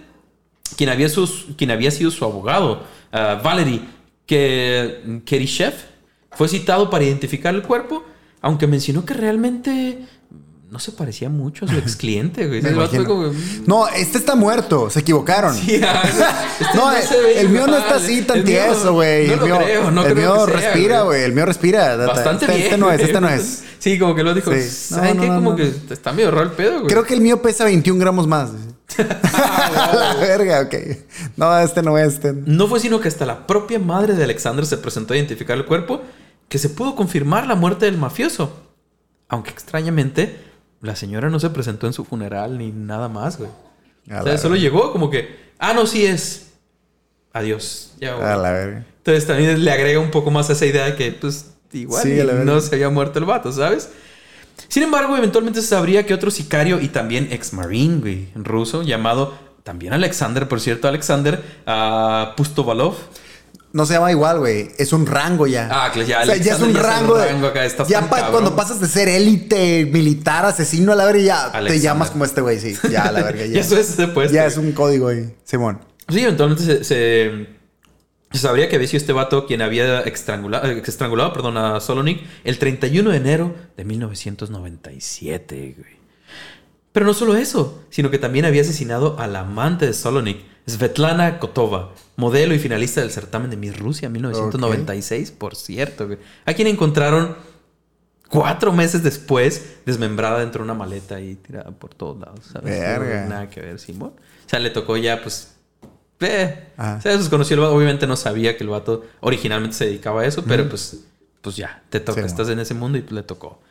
quien había, sus- quien había sido su abogado, ah, Valery Ke- Kerishev, fue citado para identificar el cuerpo, aunque mencionó que realmente no se parecía mucho a su ex cliente, güey. <laughs> Como, mm, No, este está muerto, se equivocaron. sí, ah, <laughs> este No, se ve el mío no está así tan tieso, güey. No el mío, creo, no el creo mío respira, güey. El mío respira. Bastante este, bien. Este no es, este no es. <laughs> Sí, como que lo dijo. Sí. ¿Saben No, qué? no, no, como no. que está medio raro el pedo, güey. Creo que el mío pesa 21 gramos más. A la verga, ok. No, este no es este. No fue sino que hasta la propia madre de Alexander se presentó a identificar el cuerpo que se pudo confirmar la muerte del mafioso. Aunque extrañamente, la señora no se presentó en su funeral ni nada más, güey. A O sea, solo llegó como que, ah, no, sí es. Adiós. Ya, güey. A la verga. Entonces también le agrega un poco más esa idea de que, pues, igual Sí, a no se había muerto el vato, ¿sabes? Sin embargo, eventualmente se sabría que otro sicario y también ex-marine, güey, ruso, llamado también Alexander, por cierto, Alexander ah, Pustovalov. No se llama igual, güey. Es un rango ya. Ah, claro, ya, O sea, ya es un ya un rango. acá, estás ya pa- cuando pasas de ser élite, militar, asesino a la verga, ya te llamas como este güey, sí. Ya a la verga, <laughs> ya. Ya eso es después. ya es un código ahí, Simón. Sí, eventualmente se, se, se sabría que había sido este vato quien había estrangulado, estrangulado perdón, a Solonik el 31 de enero de 1997, güey. Pero no solo eso, sino que también había asesinado al amante de Solonik, Svetlana Kotova, modelo y finalista del certamen de Miss Rusia 1996, por cierto. A quien encontraron cuatro meses después desmembrada dentro de una maleta y tirada por todos lados, ¿sabes? Verga. Nada que ver, Simón. O sea, le tocó ya, pues, eh. Ah. O sea, conoció el vato. Obviamente no sabía que el vato originalmente se dedicaba a eso, pero pues, pues ya, te toca. Sí, Estás en ese mundo y pues, le tocó.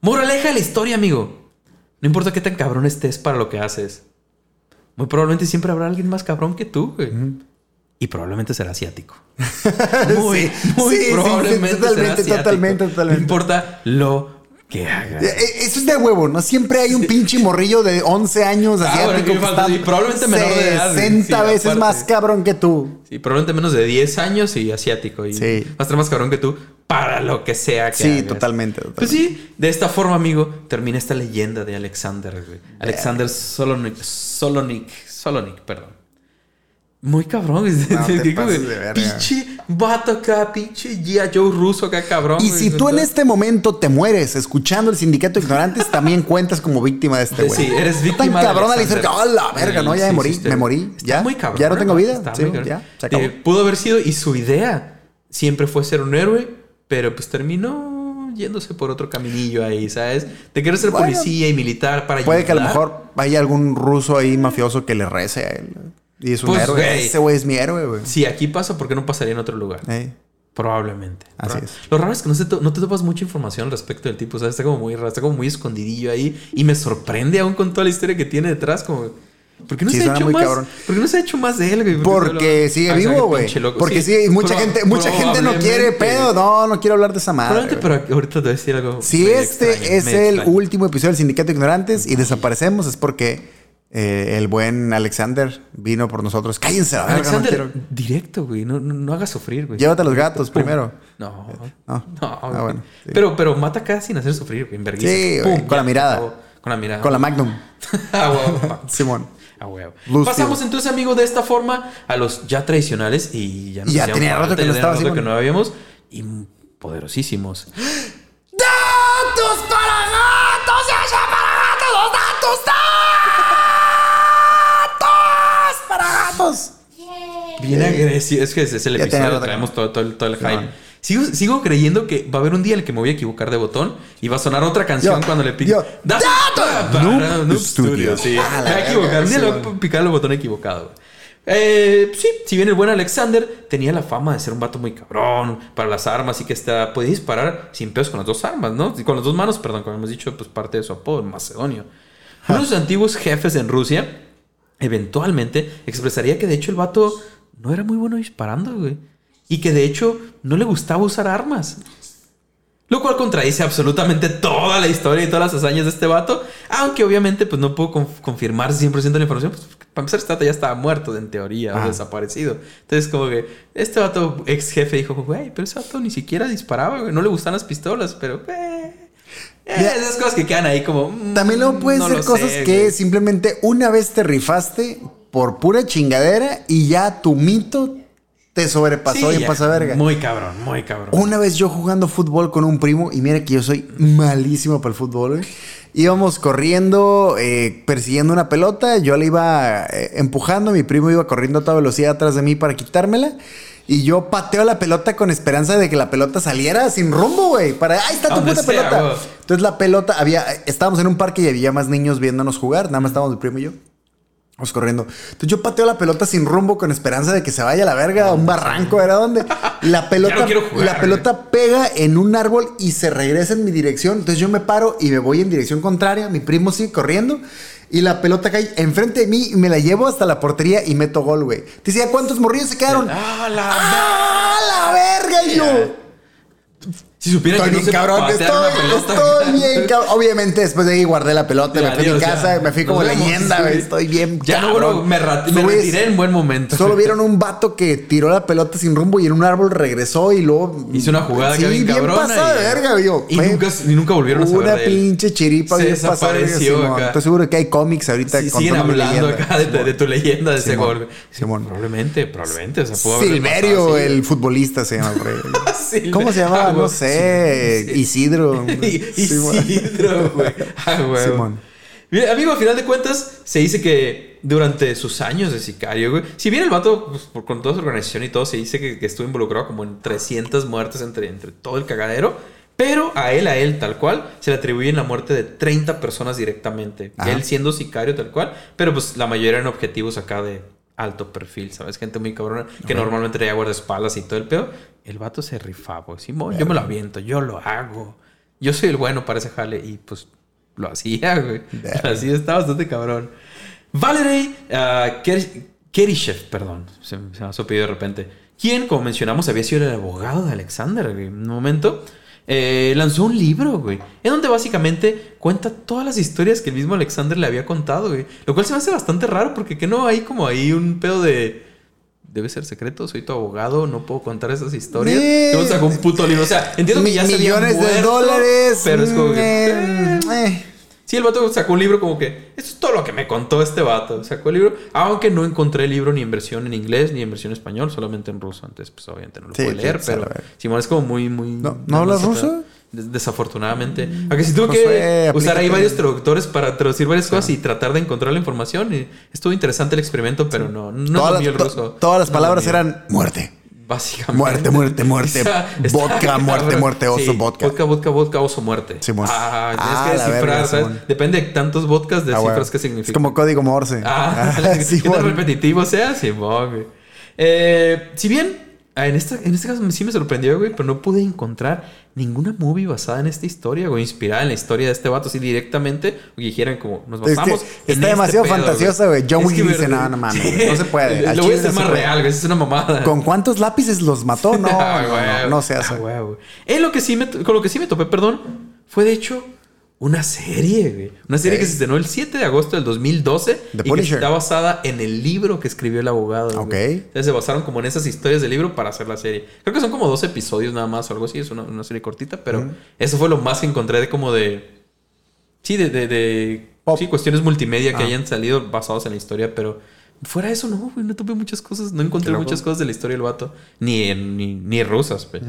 Moraleja de la historia, amigo. No importa qué tan cabrón estés para lo que haces. Muy probablemente siempre habrá alguien más cabrón que tú, güey. Y probablemente será asiático. <laughs> Muy, Sí, muy sí, probablemente sí, totalmente, será asiático. totalmente, totalmente. No importa lo que hagas. Eh, eh, Eso es de huevo, ¿no? Siempre hay un pinche morrillo de 11 años Ah, asiático bueno, que que falta- está y probablemente menor de edad, güey. 60 Sí, veces aparte. más cabrón que tú. Sí, probablemente menos de 10 años y asiático. Y Sí. va a estar más cabrón que tú para lo que sea que Sí, hagas. totalmente, totalmente. Pues sí, de esta forma, amigo, termina esta leyenda de Alexander, güey. Alexander Solonik, Solonik, Solonik, perdón. Muy cabrón. No, te <laughs> pases de verga. Pinche vato acá, pinche G.I. Joe ruso acá, cabrón. Y güey. si tú en este momento te mueres escuchando el sindicato de ignorantes, <laughs> también cuentas como víctima de este güey. Sí, eres víctima Tan cabrón al decir, ¡oh, la verga! No, ya me morí, me morí. está Ya, muy cabrón. ya no tengo vida. Está Sí, muy ya, se acabó. Eh, pudo haber sido, y su idea siempre fue ser un héroe, pero pues terminó yéndose por otro caminillo ahí, ¿sabes? Te quiero ser Bueno, policía y militar para Puede que a lo mejor haya algún ruso ahí mafioso que le rece a él. Y es un Pues, héroe. güey. Ese güey es mi héroe, güey. Si aquí pasa, ¿por qué no pasaría en otro lugar? Probablemente. Así es. Lo raro es que no, se no te topas mucha información respecto del tipo. O sea, está como muy raro, está como muy escondidillo ahí. Y me sorprende aún con toda la historia que tiene detrás. Como, ¿Por qué no Sí, se ha hecho muy más? cabrón. ¿Por qué no se ha hecho más de él, güey? Porque lo- sigue vivo, güey. Porque sí, mucha gente, mucha gente no quiere pedo. No, no quiero hablar de esa madre. Pero ahorita te voy a decir algo. Si este extraño, es el extraño. último episodio del Sindicato de Ignorantes y desaparecemos, es porque eh, el buen Alexander vino por nosotros. Cállense, la no Alexander, directo, güey. No, no, no hagas sufrir, güey. Llévate a los gatos primero. No. No. No. Ah, bueno, sí. Pero, pero mata acá sin hacer sufrir, güey. Sí, con la mirada. Con la mirada. Con la Magnum. <laughs> Ah. <laughs> Simón. A huevo. Pasamos Steel. entonces, amigo, de esta forma a los ya tradicionales y ya, no ya tenía rato que, no estaba rato que no habíamos y poderosísimos. <gasps> ¡Datos para gatos! ¡Ya, para gatos! ¡Los datos! ¡Datos para gatos! Bien agresivo. Es que es el episodio, traemos todo, todo, todo el hype. No. Sigo, sigo creyendo que va a haber un día en el que me voy a equivocar de botón y va a sonar otra canción Yo- cuando le pique. yo- ¡Das- para- Noob Noob Studio. Studio, sí. Ah, me voy a equivocar. Un día le voy a picar el botón equivocado. güey. Eh, sí, si bien el buen Alexander tenía la fama de ser un vato muy cabrón para las armas y que hasta podía disparar sin peos con las dos armas, ¿no? Con las dos manos, perdón, como hemos dicho, pues parte de su apodo, macedonio. Uno de sus antiguos jefes en Rusia eventualmente expresaría que de hecho el vato no era muy bueno disparando, güey. Y que de hecho no le gustaba usar armas. Lo cual contradice absolutamente toda la historia y todas las hazañas de este vato. Aunque obviamente pues no puedo conf- confirmar 100% la información. Pues, para empezar, este vato ya estaba muerto en teoría o desaparecido. Entonces como que este vato ex jefe dijo, güey, pero ese vato ni siquiera disparaba, güey. No le gustan las pistolas, pero... Eh, eh, esas cosas que quedan ahí como... mm, También luego pueden no ser cosas sé, que güey. simplemente una vez te rifaste por pura chingadera y ya tu mito te sobrepasó Sí, y pasa verga. Muy cabrón, muy cabrón. Una vez yo jugando fútbol con un primo, y mira que yo soy malísimo para el fútbol, güey. Íbamos corriendo, eh, persiguiendo una pelota, yo la iba eh, empujando, mi primo iba corriendo a toda velocidad atrás de mí para quitármela. Y yo pateo la pelota con esperanza de que la pelota saliera sin rumbo, güey. Para, ahí está tu puta sea, pelota. Entonces la pelota, había, estábamos en un parque y había más niños viéndonos jugar, nada más estábamos mi primo y yo. Vamos corriendo. Entonces yo pateo la pelota sin rumbo con esperanza de que se vaya a la verga a un barranco, ¿era dónde? La pelota, no jugar, la pelota pega en un árbol y se regresa en mi dirección. Entonces yo me paro y me voy en dirección contraria. Mi primo sigue corriendo y la pelota cae enfrente de mí y me la llevo hasta la portería y meto gol, güey. Te decía, ¿cuántos morrillos se quedaron? ¡Ah, la ¡Ah, la verga! Y yo... Si supieran Estoy que no bien se cabrón, estoy, estoy bien cabrón. Obviamente después de ahí guardé la pelota, me fui a mi ya. casa, me fui como leyenda, sí. güey. Estoy bien Ya no, cabrón. bro, me, retiré en buen momento. Solo vieron un vato que tiró la pelota sin rumbo y en un árbol regresó y luego... Hizo una jugada sí, que bien bien pasada de verga, güey. Y nunca, y nunca volvieron a saber Una de él. pinche chiripa Se bien pasada de verga, desapareció Simón. acá. Estoy seguro que hay cómics ahorita Sí, siguen hablando acá de, tu leyenda de ese gol. Simón. Probablemente, probablemente. Silverio, el futbolista se llama, <laughs> ¿Cómo se llama? No güey. Sé. Sí, sí. Isidro. <laughs> Isidro, güey. Ah, <laughs> güey. Simón. Amigo, al final de cuentas, se dice que durante sus años de sicario, güey, si bien el vato, pues, con toda su organización y todo, se dice que, que estuvo involucrado como en 300 muertes entre, entre todo el cagadero, pero a él, a él, tal cual, se le atribuyen la muerte de 30 personas directamente. Ajá. Él siendo sicario, tal cual, pero pues la mayoría eran objetivos acá de alto perfil, ¿sabes? Gente muy cabrona que normalmente traía guardaespaldas y todo el pedo. El vato se rifaba. Simón, yo me lo aviento, yo lo hago. Yo soy el bueno para ese jale y pues lo hacía, güey. Así está bastante cabrón. Valery uh, Ker- Kerishev, perdón, se, me ha de repente. Quien, como mencionamos, había sido el abogado de Alexander. En un momento, eh, lanzó un libro, güey. En donde básicamente cuenta todas las historias que el mismo Alexander le había contado, güey. Lo cual se me hace bastante raro porque que no hay como ahí un pedo de... Debe ser secreto, soy tu abogado, no puedo contar esas historias. Eh, Luego sacó un puto libro. O sea, entiendo que ya se había Millones de dólares. Pero es como que... eh, eh, eh. Sí, el vato sacó un libro como que, esto es todo lo que me contó este vato. Sacó el libro, aunque no encontré el libro ni en versión en inglés ni en versión español, solamente en ruso. Antes, pues obviamente no lo Sí, pude leer, pero. Simón es como muy, muy. No, ¿no hablas ruso? des- Desafortunadamente. Aunque sí tuve que usar ahí varios traductores para traducir varias cosas y tratar de encontrar la información. Y estuvo interesante el experimento, pero no, no Todas, las, el ruso. todas las No palabras eran muerte. Básicamente. Muerte, muerte, muerte. <laughs> Vodka, muerte, muerte, oso, Sí, vodka. Vodka, vodka, vodka, oso, muerte. Simón. Ah, tienes Ah, que descifrar, ¿sabes? Depende de tantos vodkas, Ah, descifras bueno. qué significa. Es como código Morse. Ah, Ah, ¿qué <laughs> sí, <laughs> tan repetitivo sea? Simón, güey. Eh, si bien, ah, en, esta, en este caso sí me sorprendió, güey, pero no pude encontrar ninguna movie basada en esta historia, güey, inspirada en la historia de este vato, así directamente, o que dijeran como, nos Es que basamos. en está este demasiado pedo, fantasiosa, güey. John Es Wick dice, no, no mames, <laughs> no se puede. Lo voy a hacer no más puede. real, güey, es una mamada. ¿Con cuántos lápices los mató? <laughs> No, Ah, no, güey. no, no se hace. Ah, güey, güey. Eh, lo que sí me con lo que sí me topé, perdón, fue de hecho una serie, güey. Una serie que se estrenó el 7 de agosto del 2012 The y que está basada en el libro que escribió el abogado. güey. Ok. Entonces se basaron como en esas historias del libro para hacer la serie. Creo que son como dos episodios nada más o algo así. Es una, una serie cortita, pero eso fue lo más que encontré de como de... Sí, de... de, de- Pop. sí, cuestiones multimedia que Ah. hayan salido basados en la historia, pero... Fuera de eso, no, güey, no topé muchas cosas. No encontré muchas cosas de la historia del vato. Ni, en- ni, ni rusas, pues.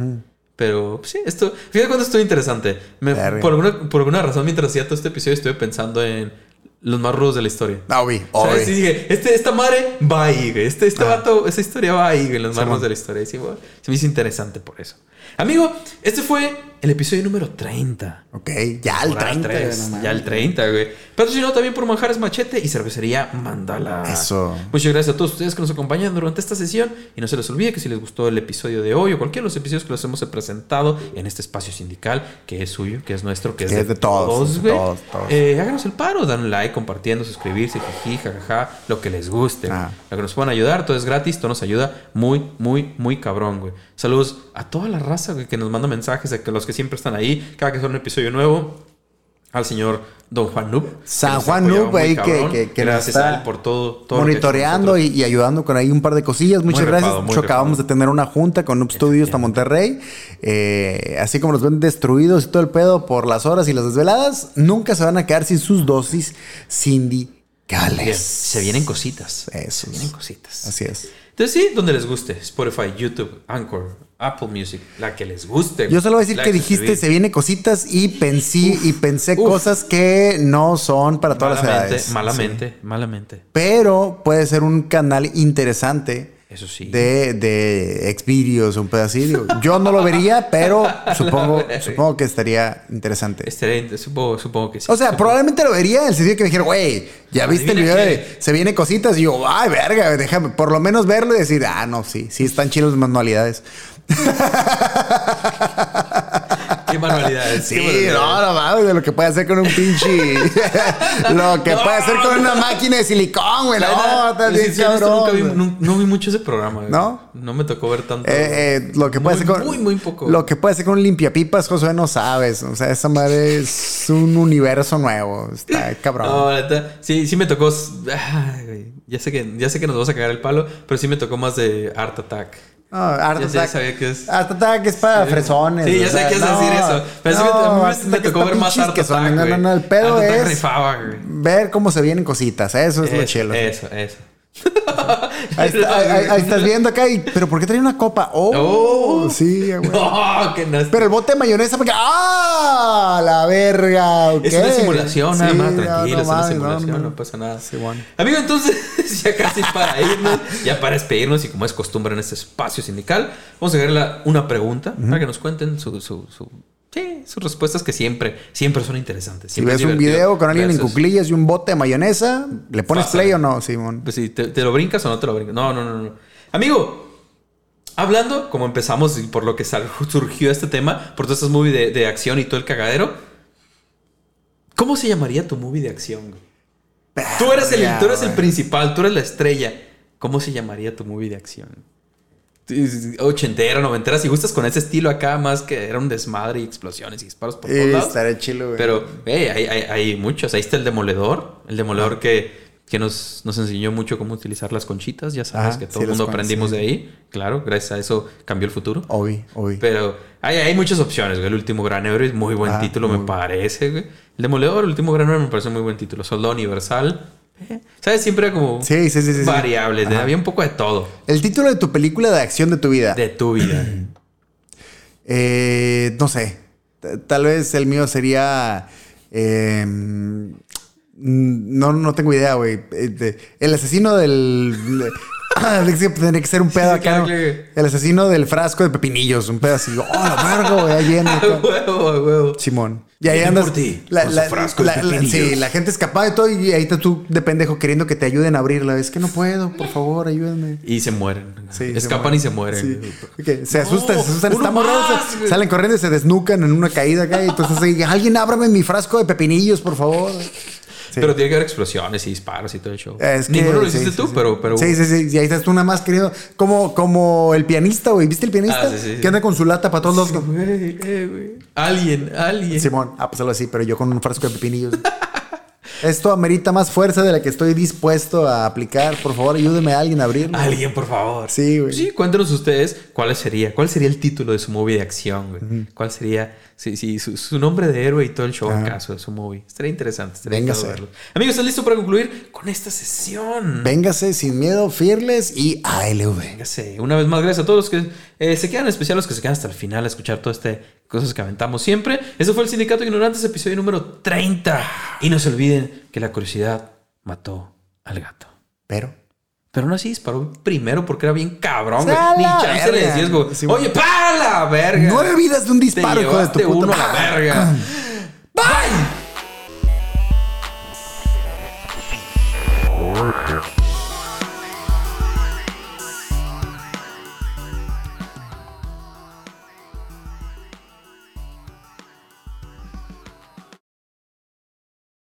Pero pues, sí, esto, fíjate cuando estuvo interesante. Me- por, alguna, por alguna razón, mientras hacía todo este episodio, estuve pensando en los más rudos de la historia. Ah, obvio. Y dije, este, esta madre va ahí, güey. Este, este Ah. vato, esa historia va ahí, güey. Los más Sí, rudos man. de la historia. Y sí, güey, se me hizo interesante por eso. Amigo, este fue el episodio número 30. Ok, ya el Temporada 30. tres, no mames. ya el 30, güey. Patrocinado también por Manjares Machete y Cervecería Mandala. Eso. Muchas gracias a todos ustedes que nos acompañan durante esta sesión. Y no se les olvide que si les gustó el episodio de hoy o cualquiera de los episodios que los hemos presentado en este espacio sindical, que es suyo, que es nuestro, que es, Que de, es de todos, de güey, todos, todos. eh, háganos el paro, dan un like, compartiendo, suscribirse, jiji, jajaja, lo que les guste. Ah. Lo que nos puedan ayudar, todo es gratis, todo nos ayuda muy, muy, muy cabrón, güey. Saludos a toda la raza, que nos manda mensajes, a que los que siempre están ahí, cada que sale un episodio nuevo. Al señor Don Juan Noob. San Juan Noob, ahí que- que- que nos está a él por todo. monitoreando y, ayudando con ahí un par de cosillas. Muchas Muy gracias. Mucho acabamos de tener una junta con Noob Studios hasta Monterrey. Eh, así como nos ven destruidos y todo el pedo por las horas y las desveladas, nunca se van a quedar sin sus dosis sindicales. Se vienen cositas. Eso Se vienen cositas. Así es. Entonces sí, donde les guste. Spotify, YouTube, Anchor, Apple Music, la que les guste. Yo solo voy a decir que dijiste se viene cositas y pensé y pensé uf. cosas que no son para todas las edades. malamente, Sí. malamente. Pero puede ser un canal interesante Eso sí. de, de Xvideos, un pedacillo. Yo no lo vería, pero supongo, <laughs> supongo que estaría interesante. Estaría- supongo, supongo que sí. O sea, probablemente lo vería en el sentido que me dijera, güey, ya viste el video qué. de se viene cositas y yo, ay, verga, déjame por lo menos verlo y decir, ah, no, sí, sí están chilos las manualidades. <laughs> Qué manualidades. Sí, manualidades. no, no mames, de lo que puede hacer con un pinche. <laughs> lo que No, puede hacer con una máquina de silicón, güey. No, sí, bien cabrón, nunca vi, nun- no, vi mucho ese programa. güey. ¿No? No me tocó ver tanto. Eh, eh, lo que puede Muy, hacer con. muy, muy poco. Lo que puede hacer con un limpiapipas, Josué, no sabes. O sea, esa madre es un universo nuevo. Está <laughs> cabrón. No, neta, sí, sí me tocó. <sighs> Ay. Ya sé que, ya sé que nos vamos a cagar el palo, pero sí me tocó más de Art Attack. No, Art Ya- ya Attack. sabía que es- Art Attack es para Sí. fresones. Sí, ya sé que a no, decir eso. Pero sí me- a mí no, me- Attack tocó es ver más Art que son- Attack, No, no, no, el pedo Attack es rifaba, ver cómo se vienen cositas. Eso es lo Eso, chelo. Eso, eso. Ahí, está- ahí- ahí- ahí estás viendo acá y, pero ¿por qué trae una copa? Oh, Oh. sí, güey. <laughs> No, que no. Pero el bote de mayonesa, porque ¡ah! La verga, ok. Es una simulación, nada Sí, más, tranquilo, no es una simulación, no, pasa nada. Sí, bueno. Amigo, entonces, <laughs> ya casi para irnos, ya para despedirnos, y como es costumbre en este espacio sindical, vamos a dejarle una pregunta para que nos cuenten su, su, su- sí, sus respuestas que siempre, siempre son interesantes. Si ves es un video con alguien en cuclillas y un bote de mayonesa, ¿le pones play o no, Simón? Pues si te, te lo brincas o no te lo brincas. No, no, no, no. Amigo, hablando, como empezamos y por lo que <laughs> surgió este tema, por todas estas movies de, de acción y todo el cagadero, ¿cómo se llamaría tu movie de acción? Tú eres, el, tú eres el güey. principal, tú eres la estrella. ¿Cómo se llamaría tu movie de acción? Ochentera, noventera, si gustas con ese estilo acá, más que era un desmadre y explosiones y disparos por todos Eh, lados. estaré chilo, güey. Pero, hey, hay, hay- hay muchos. Ahí está el demoledor. El demoledor que, que nos, nos enseñó mucho cómo utilizar las conchitas. Ya sabes que todo sí, el mundo aprendimos sí. de ahí. Claro, gracias a eso cambió el futuro. Obvio, obvio. Pero hay, hay muchas opciones, güey. El último gran héroe es muy buen Ah, título, me parece, güey. El demoledor, el último gran héroe, me parece muy buen título. Soldado universal. <laughs> ¿Sabes? Siempre era como Sí, variables. había un poco de todo El título de tu película de acción de tu vida. de tu vida. <clears throat> Eh, no sé. Tal vez el mío sería. eh, mm, no, no tengo idea, güey. Eh, El asesino del. <laughs> Tendría que ser un pedo Sí, acá. claro, ¿no? claro. El asesino del frasco de pepinillos. Un pedo así. Oh, la verga, güey. Ahí viene. <laughs> Huevo, a huevo. Simón. Y ahí andas. por ti, la, con su la- frasco de la- pepinillos. sí, la gente escapada de todo y ahí estás tú de pendejo queriendo que te ayuden a abrirla. Es que no puedo, por favor, ayúdenme. Y se mueren. Sí, Escapan se y se mueren. Sí. Se asustan, No, se asustan, están morrados, salen corriendo y se desnucan en una caída acá. Y entonces alguien ábrame mi frasco de pepinillos, por favor. Sí. Pero tiene que haber explosiones y disparos y todo el show. Es que- Ninguno lo hiciste sí, tú, sí. pero, pero. Sí, sí, sí. Y ahí estás tú nada más querido. Como, como el pianista, güey. ¿Viste el pianista? Ah, sí, sí, sí. Que anda con su lata para todos los. Güey, eh, güey. Alguien, alguien. Simón, ah, pues algo así, pero yo con un frasco de pepinillos. <laughs> Esto amerita más fuerza de la que estoy dispuesto a aplicar. Por favor, ayúdeme a alguien a abrirlo. Alguien, por favor. Sí, güey. Sí, cuéntenos ustedes cuál sería, cuál sería el título de su movie de acción, güey. ¿Cuál sería, sí, sí, su, su nombre de héroe y todo el show en Ajá. caso de su movie? Estaría interesante, estaría Véngase. verlo. Amigos, ¿estás listo para concluir con esta sesión? Véngase sin miedo, Fearless y ALV. Véngase. Una vez más, gracias a todos los que eh, se quedan, en especial los que se quedan hasta el final a escuchar todo este cosas que aventamos siempre. Eso fue el Sindicato de Ignorantes, episodio número 30. Y no se olviden que la curiosidad mató al gato. Pero. Pero no así disparó primero porque era bien cabrón, güey. ¡A Ni chance le decías, güey. Sí. Oye, para la verga. Nueve vidas de un Te disparo, hijo de tu puta uno a la verga. <clears throat> Bye.